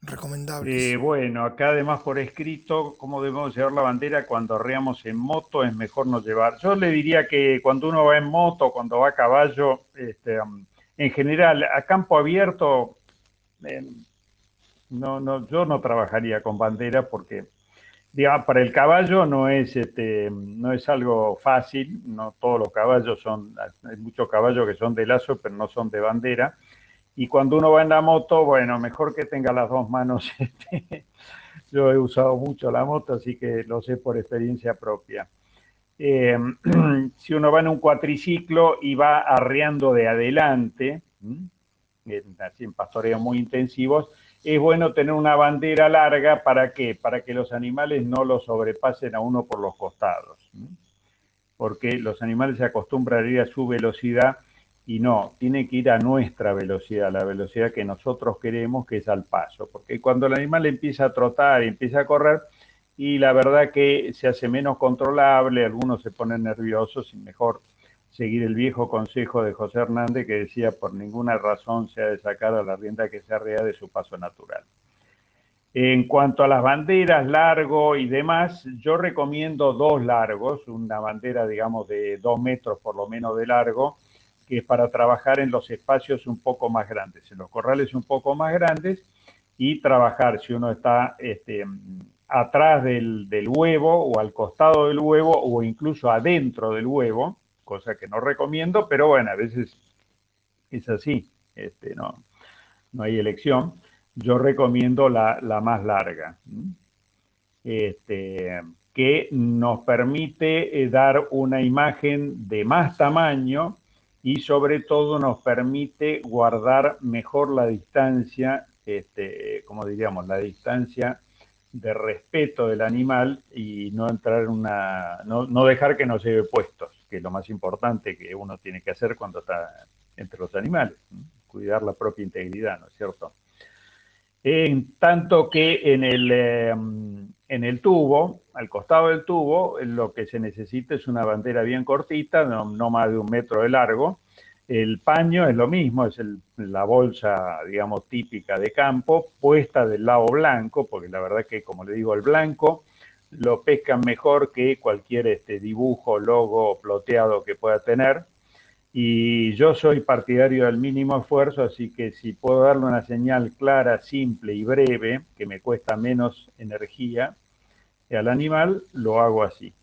recomendable. Eh, bueno, acá además por escrito, cómo debemos llevar la bandera cuando arreamos en moto, es mejor no llevar. Yo le diría que cuando uno va en moto, cuando va a caballo, este, en general, a campo abierto, no, no, yo no trabajaría con bandera porque para el caballo no es, este, no es algo fácil, no todos los caballos son, hay muchos caballos que son de lazo, pero no son de bandera. Y cuando uno va en la moto, bueno, mejor que tenga las dos manos. Este, yo he usado mucho la moto, así que lo sé por experiencia propia. Eh, si uno va en un cuatriciclo y va arreando de adelante, así en pastoreos muy intensivos, es bueno tener una bandera larga, ¿para qué? Para que los animales no lo sobrepasen a uno por los costados. Porque los animales se acostumbran a ir a su velocidad y no, tiene que ir a nuestra velocidad, la velocidad que nosotros queremos, que es al paso. Porque cuando el animal empieza a trotar, y empieza a correr, y la verdad que se hace menos controlable, algunos se ponen nerviosos y mejor seguir el viejo consejo de José Hernández que decía por ninguna razón se ha de sacar a la rienda que se arrea de su paso natural. En cuanto a las banderas largo y demás, yo recomiendo dos largos, una bandera digamos de dos metros por lo menos de largo, que es para trabajar en los espacios un poco más grandes, en los corrales un poco más grandes y trabajar si uno está este, atrás del, del huevo o al costado del huevo o incluso adentro del huevo, cosa que no recomiendo, pero bueno, a veces es así, este, no, no hay elección. Yo recomiendo la, más larga, este, que nos permite eh, dar una imagen de más tamaño y sobre todo nos permite guardar mejor la distancia, este, como diríamos, la distancia de respeto del animal y no entrar en una, no, no dejar que nos lleve puestos, lo más importante que uno tiene que hacer cuando está entre los animales, cuidar la propia integridad, ¿no es cierto? En tanto que en el, em, en el tubo, al costado del tubo, lo que se necesita es una bandera bien cortita, no más de un metro de largo, el paño es lo mismo, es la bolsa, digamos, típica de campo, puesta del lado blanco, porque la verdad que, como le digo, el blanco lo pescan mejor que cualquier este, dibujo, logo ploteado que pueda tener. Y yo soy partidario del mínimo esfuerzo, así que si puedo darle una señal clara, simple y breve, que me cuesta menos energía al animal, lo hago así.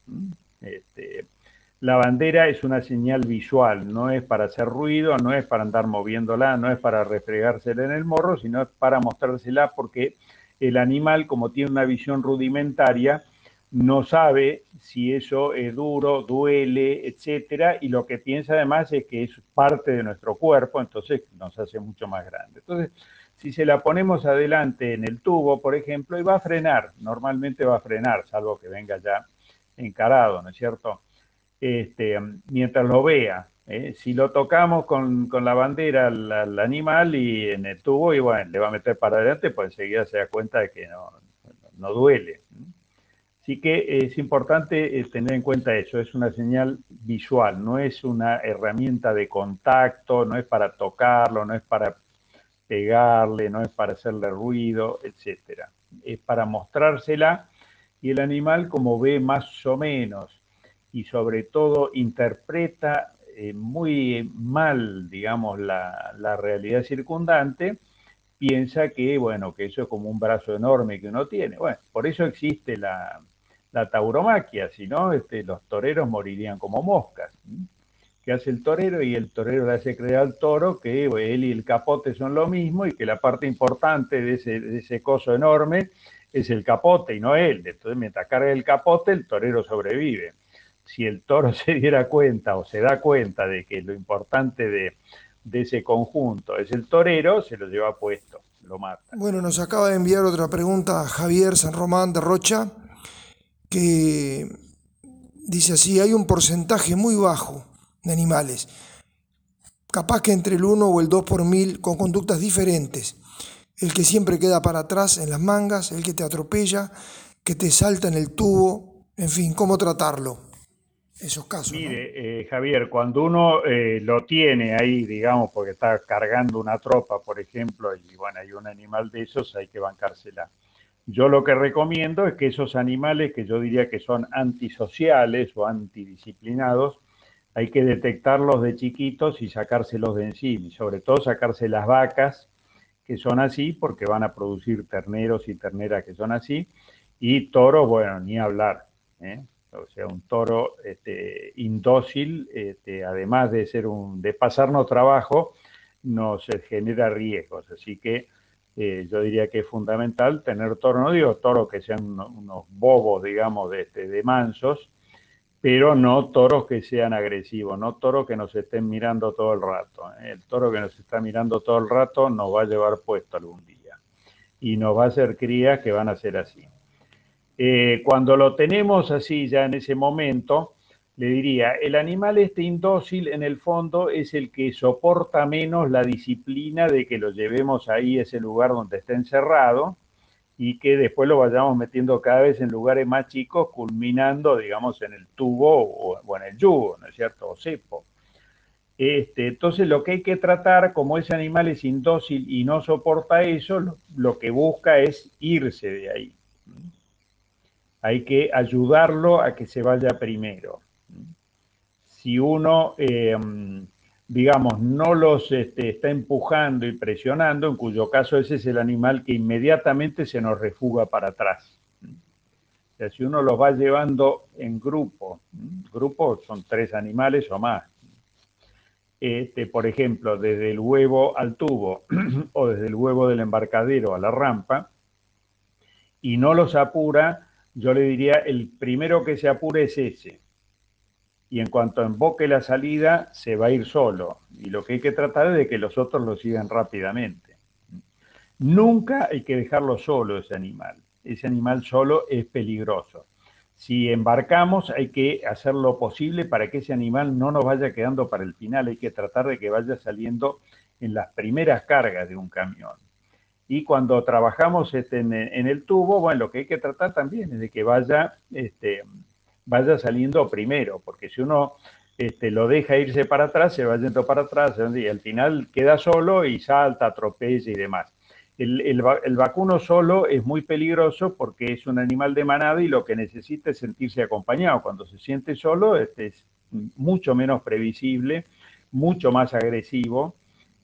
Este, la bandera es una señal visual, no es para hacer ruido, no es para andar moviéndola, no es para refregársela en el morro, sino es para mostrársela porque el animal, como tiene una visión rudimentaria, no sabe si eso es duro, duele, etcétera, y lo que piensa además es que es parte de nuestro cuerpo, entonces nos hace mucho más grande. Entonces, si se la ponemos adelante en el tubo, por ejemplo, y va a frenar, normalmente va a frenar, salvo que venga ya encarado, ¿no es cierto? este, mientras lo vea. ¿eh? Si lo tocamos con, la bandera al, animal y en el tubo, y bueno, le va a meter para adelante, pues enseguida se da cuenta de que no, no duele. Así que es importante eh, tener en cuenta eso, es una señal visual, no es una herramienta de contacto, no es para tocarlo, no es para pegarle, no es para hacerle ruido, etcétera. Es para mostrársela y el animal como ve más o menos y sobre todo interpreta eh, muy mal, digamos, la, la, realidad circundante, piensa que, bueno, que eso es como un brazo enorme que uno tiene. Bueno, por eso existe la, la tauromaquia, si no, este, los toreros morirían como moscas. ¿Qué hace el torero? Y el torero le hace creer al toro que él y el capote son lo mismo y que la parte importante de ese, de coso enorme es el capote y no él. Entonces, mientras carga el capote, el torero sobrevive si el toro se diera cuenta o se da cuenta de que lo importante de, ese conjunto es el torero, se lo lleva puesto, lo mata. Bueno, nos acaba de enviar otra pregunta Javier San Román de Rocha, que dice así, hay un porcentaje muy bajo de animales, capaz que entre el 1 o el 2 por mil, con conductas diferentes. El que siempre queda para atrás en las mangas, el que te atropella, que te salta en el tubo, en fin, ¿cómo tratarlo? esos casos. Mire, eh, Javier, cuando uno eh, lo tiene ahí, digamos, porque está cargando una tropa, por ejemplo, y bueno, hay un animal de esos, hay que bancársela. Yo lo que recomiendo es que esos animales que yo diría que son antisociales o antidisciplinados, hay que detectarlos de chiquitos y sacárselos de encima, y sobre todo sacarse las vacas que son así, porque van a producir terneros y terneras que son así, y toros, bueno, ni hablar. ¿eh? o sea, un toro este, indócil, este, además de ser un, de pasarnos trabajo, nos genera riesgos. Así que eh, yo diría que es fundamental tener toro, no digo toros que sean unos, bobos, digamos, de, este, de mansos, pero no toros que sean agresivos, no toros que nos estén mirando todo el rato. El toro que nos está mirando todo el rato nos va a llevar puesto algún día y nos va a hacer crías que van a ser así. Eh, cuando lo tenemos así ya en ese momento, le diría, el animal este indócil en el fondo es el que soporta menos la disciplina de que lo llevemos ahí a ese lugar donde está encerrado y que después lo vayamos metiendo cada vez en lugares más chicos, culminando, digamos, en el tubo o, en el yugo, ¿no es cierto? O cepo. Este, entonces lo que hay que tratar, como ese animal es indócil y no soporta eso, lo que busca es irse de ahí hay que ayudarlo a que se vaya primero. Si uno, eh, digamos, no los este, está empujando y presionando, en cuyo caso ese es el animal que inmediatamente se nos refuga para atrás. O sea, si uno los va llevando en grupo, grupo son tres animales o más, este, por ejemplo, desde el huevo al tubo o desde el huevo del embarcadero a la rampa, y no los apura, yo le diría, el primero que se apure es ese. Y en cuanto emboque la salida, se va a ir solo. Y lo que hay que tratar es de que los otros lo sigan rápidamente. Nunca hay que dejarlo solo ese animal. ese animal solo es peligroso. Si embarcamos hay que hacer lo posible para que ese animal no nos vaya quedando para el final, hay que tratar de que vaya saliendo en las primeras cargas de un camión. Y cuando trabajamos este, en, el tubo, bueno, lo que hay que tratar también es de que vaya, este, vaya saliendo primero, porque si uno este, lo deja irse para atrás, se va yendo para atrás, y al final queda solo y salta, atropella y demás. El, vacuno solo es muy peligroso porque es un animal de manada y lo que necesita es sentirse acompañado. Cuando se siente solo, este, es mucho menos previsible, mucho más agresivo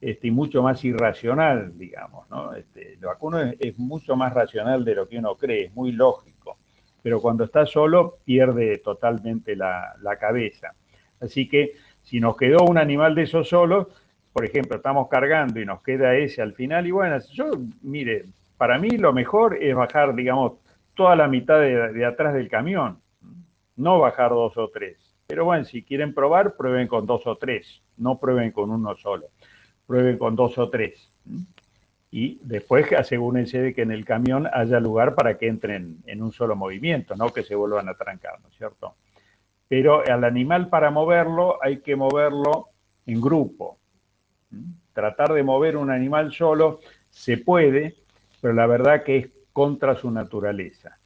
este, y mucho más irracional, digamos. ¿no? Este, el vacuno es, mucho más racional de lo que uno cree, es muy lógico, pero cuando está solo pierde totalmente la, la cabeza. Así que si nos quedó un animal de esos solos, por ejemplo, estamos cargando y nos queda ese al final, y bueno, yo, mire, para mí lo mejor es bajar, digamos, toda la mitad de, atrás del camión, no bajar dos o tres. Pero bueno, si quieren probar, prueben con dos o tres, no prueben con uno solo, prueben con dos o tres. Y después asegúrense de que en el camión haya lugar para que entren en un solo movimiento, no que se vuelvan a trancar, ¿no es cierto? Pero al animal para moverlo hay que moverlo en grupo. Tratar de mover un animal solo se puede, pero la verdad que es contra su naturaleza.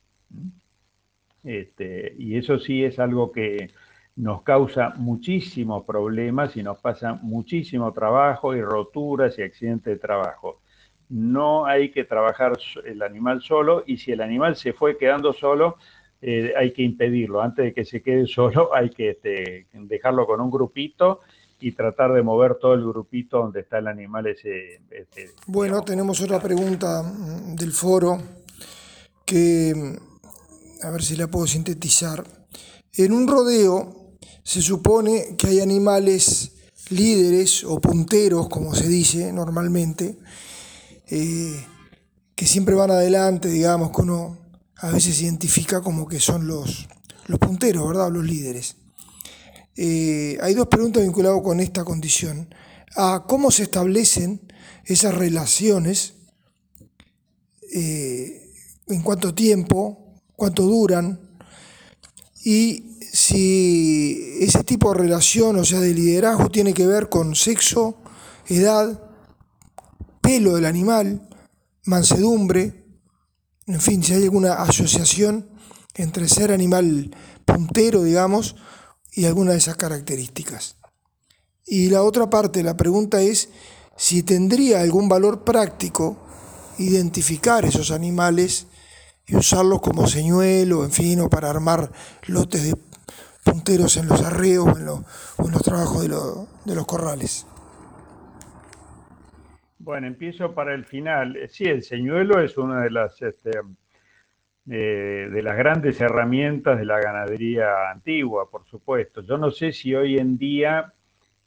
Este, y eso sí es algo que nos causa muchísimos problemas y nos pasa muchísimo trabajo y roturas y accidentes de trabajo. No hay que trabajar el animal solo y si el animal se fue quedando solo, eh, hay que impedirlo. Antes de que se quede solo, hay que este, dejarlo con un grupito y tratar de mover todo el grupito donde está el animal ese. Este, bueno, tenemos otra pregunta mm, del foro que, mm, a ver si la puedo sintetizar. En un rodeo se supone que hay animales líderes o punteros, como se dice normalmente, eh, que siempre van adelante, digamos, que uno a veces identifica como que son los, los punteros, ¿verdad? Los líderes. Eh, hay dos preguntas vinculadas con esta condición. A ¿Cómo se establecen esas relaciones? Eh, ¿En cuánto tiempo? ¿Cuánto duran? Y si ese tipo de relación, o sea, de liderazgo, tiene que ver con sexo, edad, pelo del animal, mansedumbre, en fin, si hay alguna asociación entre ser animal puntero, digamos, y alguna de esas características. Y la otra parte de la pregunta es si tendría algún valor práctico identificar esos animales y usarlos como señuelo, en fin, o para armar lotes de punteros en los arreos o en, los trabajos de, de los corrales. Bueno, empiezo para el final. Eh, sí, el señuelo es una de las, este, eh, de las grandes herramientas de la ganadería antigua, por supuesto. Yo no sé si hoy en día,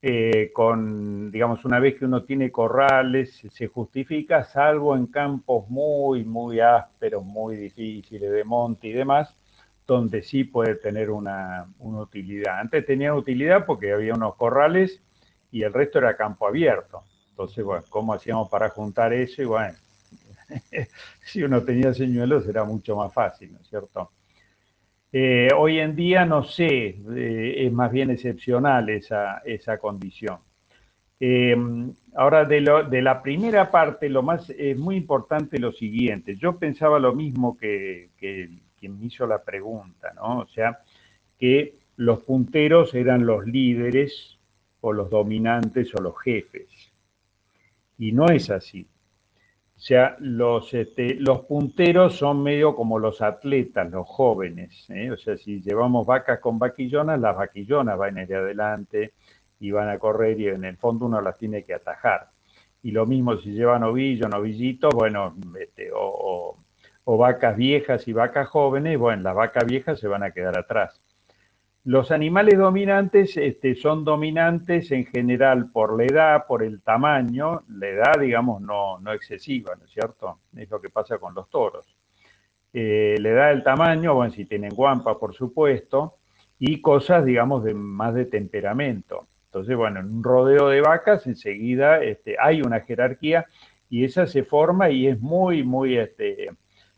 eh, con, digamos, una vez que uno tiene corrales, se justifica, salvo en campos muy, muy ásperos, muy difíciles de monte y demás, donde sí puede tener una, una utilidad. Antes tenía utilidad porque había unos corrales y el resto era campo abierto. Entonces, bueno, ¿cómo hacíamos para juntar eso? Y bueno, si uno tenía señuelos era mucho más fácil, ¿no es cierto? Eh, hoy en día no sé, eh, es más bien excepcional esa, esa condición. Eh, ahora, de, lo, de, la primera parte, lo más es muy importante lo siguiente. Yo pensaba lo mismo que, que quien me hizo la pregunta, ¿no? O sea, que los punteros eran los líderes o los dominantes o los jefes. Y no es así. O sea, los, este, los punteros son medio como los atletas, los jóvenes. ¿eh? O sea, si llevamos vacas con vaquillonas, las vaquillonas van a ir adelante y van a correr y en el fondo uno las tiene que atajar. Y lo mismo si llevan ovillo, novillitos, bueno, este, o, o vacas viejas y vacas jóvenes, bueno, las vacas viejas se van a quedar atrás. Los animales dominantes este, son dominantes en general por la edad, por el tamaño, la edad, digamos, no, no excesiva, ¿no es cierto? Es lo que pasa con los toros. Eh, la edad del tamaño, bueno, si tienen guampa, por supuesto, y cosas, digamos, de más de temperamento. Entonces, bueno, en un rodeo de vacas enseguida este, hay una jerarquía y esa se forma y es muy, muy, este,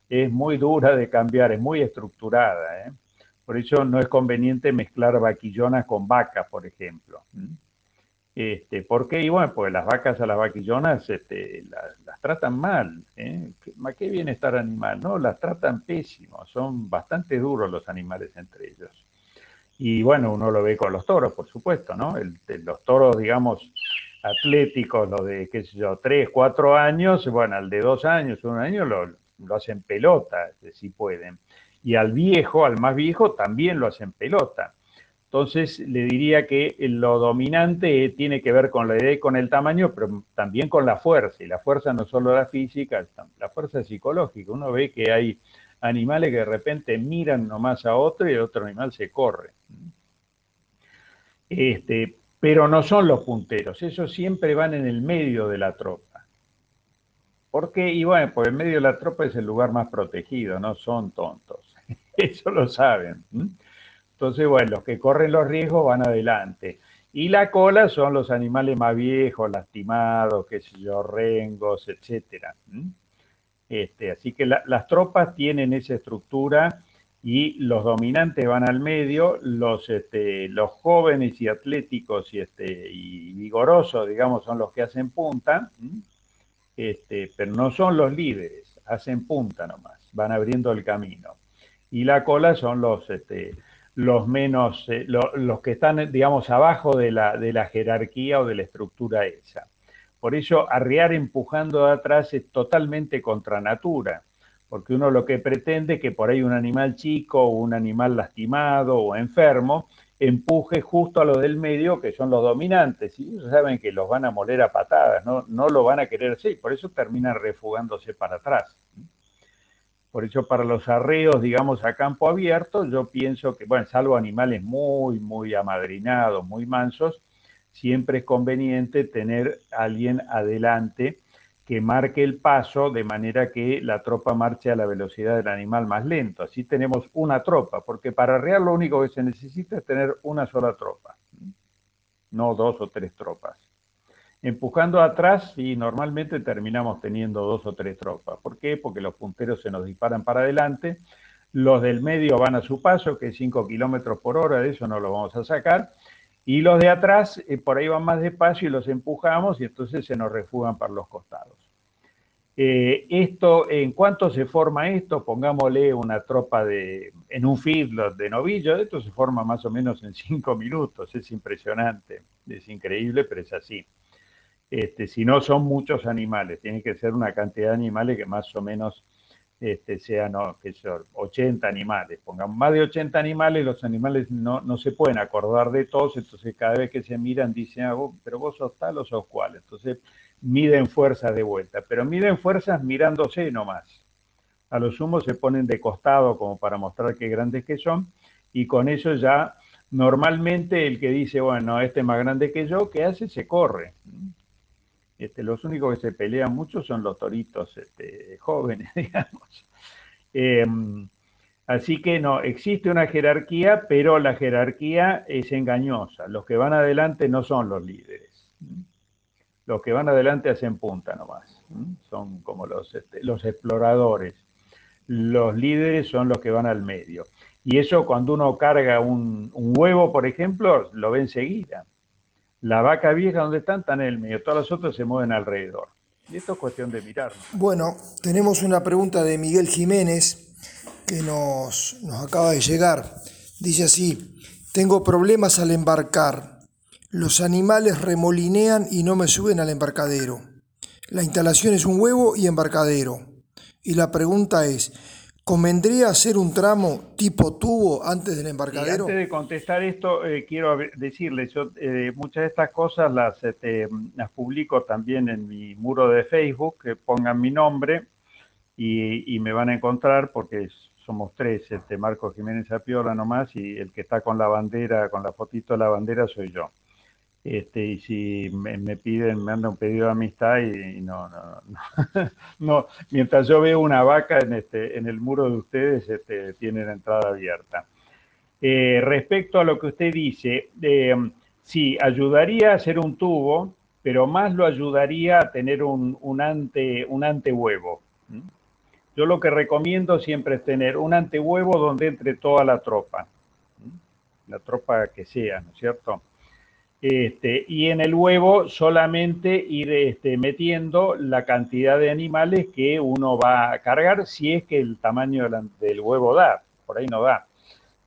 es muy dura de cambiar, es muy estructurada. ¿eh? Por eso no es conveniente mezclar vaquillonas con vacas, por ejemplo. Este, ¿Por qué? Y bueno, pues las vacas a las vaquillonas este, las, tratan mal. ¿eh? ¿Qué bienestar animal? No, las tratan pésimo. Son bastante duros los animales entre ellos. Y bueno, uno lo ve con los toros, por supuesto, ¿no? los toros, digamos, atléticos, los de, qué sé yo, tres, cuatro años, bueno, al de dos años, un año, lo, lo hacen pelota, si pueden y al viejo, al más viejo, también lo hacen pelota. Entonces le diría que lo dominante tiene que ver con la idea y con el tamaño, pero también con la fuerza. Y la fuerza no solo la física, la fuerza psicológica. Uno ve que hay animales que de repente miran nomás a otro y el otro animal se corre. Este, pero no son los punteros, esos siempre van en el medio de la tropa. ¿Por qué? Y bueno, pues el medio de la tropa es el lugar más protegido, no son tontos. Eso lo saben. Entonces, bueno, los que corren los riesgos van adelante. Y la cola son los animales más viejos, lastimados, qué sé yo, rengos, etcétera. Este, así que las tropas tienen esa estructura y los dominantes van al medio, los, este, los jóvenes y atléticos y, este, y vigorosos, digamos, son los que hacen punta este, pero no son los líderes, hacen punta nomás, van abriendo el camino. Y la cola son los, este, los menos, eh, los que están, digamos, abajo de la, de la jerarquía o de la estructura esa. Por eso arriar empujando de atrás es totalmente contra natura, porque uno lo que pretende es que por ahí un animal chico o un animal lastimado o enfermo empuje justo a lo del medio, que son los dominantes, y ellos saben que los van a moler a patadas, no, no lo van a querer hacer, por eso terminan refugándose para atrás. Por eso para los arreos, digamos, a campo abierto, yo pienso que, bueno, salvo animales muy, muy amadrinados, muy mansos, siempre es conveniente tener alguien adelante que marque el paso de manera que la tropa marche a la velocidad del animal más lento. Así tenemos una tropa, porque para arrear lo único que se necesita es tener una sola tropa, no dos o tres tropas. Empujando atrás y normalmente terminamos teniendo dos o tres tropas. ¿Por qué? Porque los punteros se nos disparan para adelante, los del medio van a su paso, que es 5 kilómetros por hora, de eso no lo vamos a sacar, y los de atrás, eh, por ahí van más despacio y los empujamos y entonces se nos refugan para los costados. Eh, esto, ¿en cuánto se forma esto? Pongámosle una tropa de, en un feedlot de novillos, esto se forma más o menos en cinco minutos, es impresionante, es increíble, pero es así. Este, si no son muchos animales, tiene que ser una cantidad de animales que más o menos este, sean, no, que son 80 animales, pongamos más de 80 animales, los animales no, no, se pueden acordar de todos, entonces cada vez que se miran dicen, ah, pero vos sos tal o sos cual, entonces miden fuerzas de vuelta, pero miden fuerzas mirándose nomás. A lo sumo se ponen de costado como para mostrar qué grandes que son y con eso ya normalmente el que dice, bueno, este es más grande que yo, ¿qué hace? Se corre. Este, los únicos que se pelean mucho son los toritos este, jóvenes, digamos. Em, así que no, existe una jerarquía, pero la jerarquía es engañosa. Los que van adelante no son los líderes. Los que van adelante hacen punta nomás. Son como los, este, los exploradores. Los líderes son los que van al medio. Y eso cuando uno carga un, un huevo, por ejemplo, lo ve enseguida la vaca vieja donde están, están en el medio, todas las otras se mueven alrededor. Y esto es cuestión de mirar. Bueno, tenemos una pregunta de Miguel Jiménez que nos, nos acaba de llegar. Dice así, tengo problemas al embarcar. Los animales remolinean y no me suben al embarcadero. La instalación es un huevo y embarcadero. Y la pregunta es, ¿Convendría hacer un tramo tipo tubo antes del embarcadero? antes de contestar esto, eh, quiero decirles, yo eh, muchas de estas cosas las, este, las publico también en mi muro de Facebook, que pongan mi nombre y, me van a encontrar porque somos tres, este, Marco Jiménez Apiola nomás y el que está con la bandera, con la fotito de la bandera soy yo. Este, y si me, piden, me mandan un pedido de amistad y, no, no, no, mientras yo veo una vaca en, este, en el muro de ustedes, este, tienen entrada abierta. Eh, respecto a lo que usted dice, eh, sí, ayudaría a hacer un tubo, pero más lo ayudaría a tener un, un, ante, un antehuevo. Yo lo que recomiendo siempre es tener un antehuevo donde entre toda la tropa, la tropa que sea, ¿no es cierto? Este, y en el huevo solamente ir este, metiendo la cantidad de animales que uno va a cargar, si es que el tamaño del, huevo da, por ahí no da.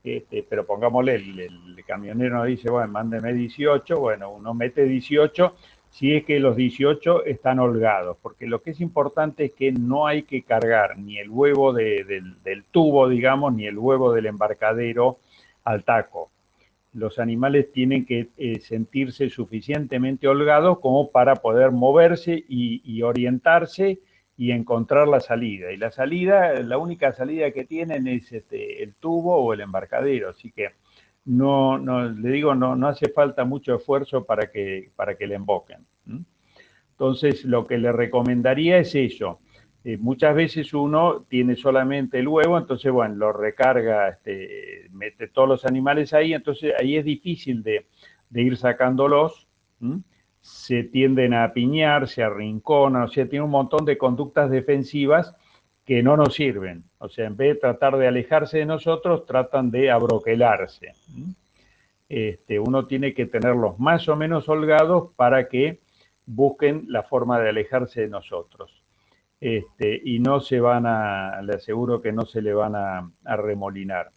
Este, pero pongámosle, el, el, camionero nos dice, bueno, mándeme 18, bueno, uno mete 18 si es que los 18 están holgados, porque lo que es importante es que no hay que cargar ni el huevo del, tubo, digamos, ni el huevo del embarcadero al taco. Los animales tienen que eh, sentirse suficientemente holgados como para poder moverse y, orientarse y encontrar la salida. Y la salida, la única salida que tienen es este, el tubo o el embarcadero. Así que no, no, le digo, no, no hace falta mucho esfuerzo para que, para que le emboquen. Entonces, lo que le recomendaría es eso. Eh, muchas veces uno tiene solamente el huevo, entonces, bueno, lo recarga, este, mete todos los animales ahí, entonces ahí es difícil de, ir sacándolos. Se tienden a apiñar, se arrinconan, o sea, tiene un montón de conductas defensivas que no nos sirven. O sea, en vez de tratar de alejarse de nosotros, tratan de abroquelarse. Este, uno tiene que tenerlos más o menos holgados para que busquen la forma de alejarse de nosotros. Este, y no se van a, le aseguro que no se le van a, remolinar.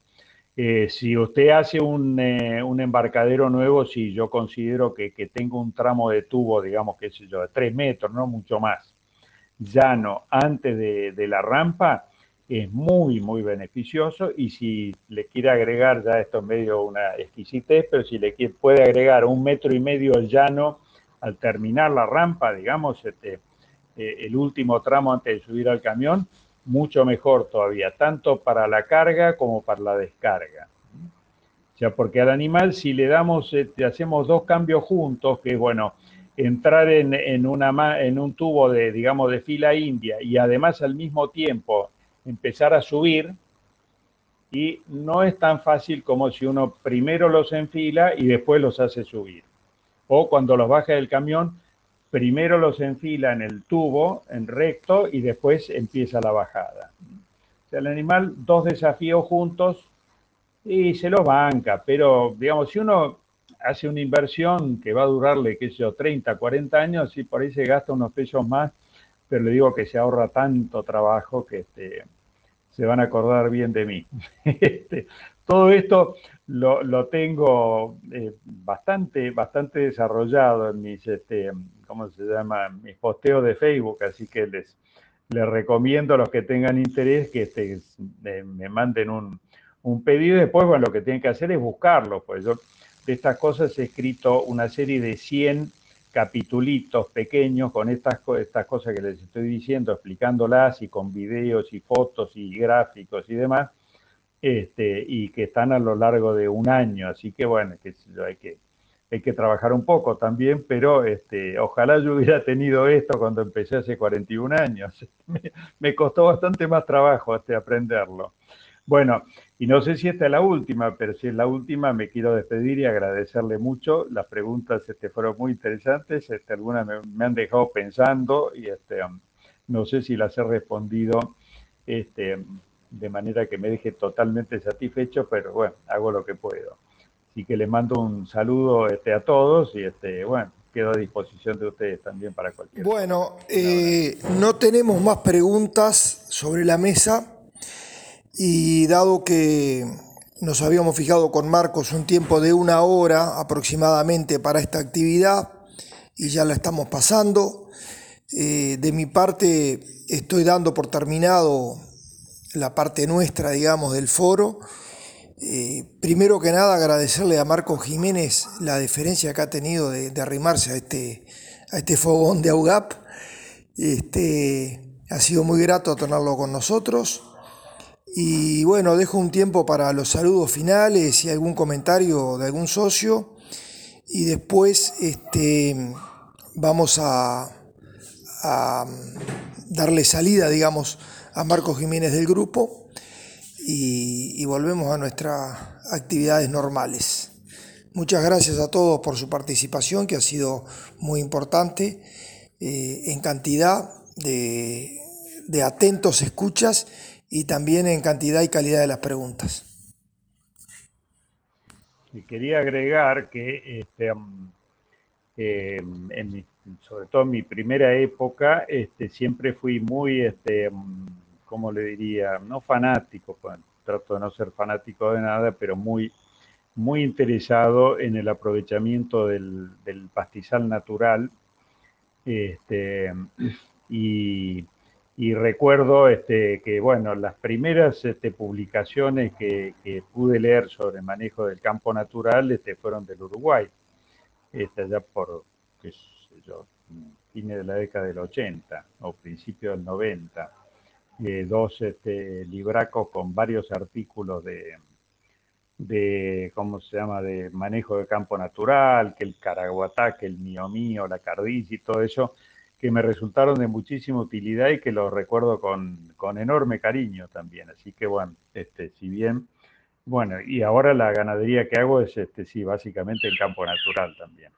Eh, si usted hace un, eh, un, embarcadero nuevo, si yo considero que, que tengo un tramo de tubo, digamos, qué sé yo, de tres metros, no mucho más, llano antes de, la rampa es muy, muy beneficioso y si le quiere agregar, ya esto es medio una exquisitez, pero si le puede agregar un metro y medio llano al terminar la rampa, digamos, este, eh, el último tramo antes de subir al camión, mucho mejor todavía, tanto para la carga como para la descarga. O sea, porque al animal si le damos, este, hacemos dos cambios juntos, que es bueno, entrar en, en un tubo de, digamos, de fila india y además al mismo tiempo empezar a subir, y no es tan fácil como si uno primero los enfila y después los hace subir. O cuando los baja del camión, primero los enfila en el tubo, en recto, y después empieza la bajada. O sea, el animal, dos desafíos juntos y se los banca, pero digamos, si uno hace una inversión que va a durarle, qué sé yo, 30, 40 años y por ahí se gasta unos pesos más, pero le digo que se ahorra tanto trabajo que este, se van a acordar bien de mí. Este, todo esto lo, tengo eh, bastante, bastante desarrollado en mis, este, ¿cómo se llama? Mis posteos de Facebook, así que les, les recomiendo a los que tengan interés que este, me manden un, un pedido. Después, bueno, lo que tienen que hacer es buscarlo, pues yo de estas cosas he escrito una serie de 100 capitulitos pequeños con estas, estas cosas que les estoy diciendo, explicándolas y con videos y fotos y gráficos y demás, este, y que están a lo largo de un año. Así que bueno, que hay que, hay que trabajar un poco también, pero este, ojalá yo hubiera tenido esto cuando empecé hace 41 años. Me, me costó bastante más trabajo este, aprenderlo. Bueno, y no sé si esta es la última, pero si es la última, me quiero despedir y agradecerle mucho. Las preguntas este, fueron muy interesantes, este, algunas me, han dejado pensando y este, no sé si las he respondido este, de manera que me deje totalmente satisfecho, pero bueno, hago lo que puedo. Así que les mando un saludo este, a todos y este, bueno, quedo a disposición de ustedes también para cualquier. Bueno, eh, no tenemos más preguntas sobre la mesa. Y dado que nos habíamos fijado con Marcos un tiempo de una hora aproximadamente para esta actividad y ya la estamos pasando, eh, de mi parte estoy dando por terminado la parte nuestra, digamos, del foro. Eh, primero que nada agradecerle a Marcos Jiménez la deferencia que ha tenido de, arrimarse a este, a este fogón de AUGAP. Este, ha sido muy grato tenerlo con nosotros. Y bueno, dejo un tiempo para los saludos finales y algún comentario de algún socio. Y después este, vamos a, darle salida, digamos, a Marcos Jiménez del grupo y, volvemos a nuestras actividades normales. Muchas gracias a todos por su participación, que ha sido muy importante eh, en cantidad de de atentos escuchas y también en cantidad y calidad de las preguntas. Quería agregar que, este, sobre todo en mi primera época, este, siempre fui muy, este, ¿cómo le diría? No fanático, pues, trato de no ser fanático de nada, pero muy, muy interesado en el aprovechamiento del, pastizal natural. Este, y, recuerdo este, que, bueno, las primeras este, publicaciones que, pude leer sobre el manejo del campo natural este, fueron del Uruguay, ya por, qué sé yo, fines de la década del 80 o principio del 90. Eh, dos este, libracos con varios artículos de, ¿cómo se llama?, de manejo de campo natural, que el caraguatá, que el mío mío, la cardiz y todo eso, que me resultaron de muchísima utilidad y que los recuerdo con, con enorme cariño también. Así que bueno, este, si bien, bueno, y ahora la ganadería que hago es, este, sí, básicamente en campo natural también.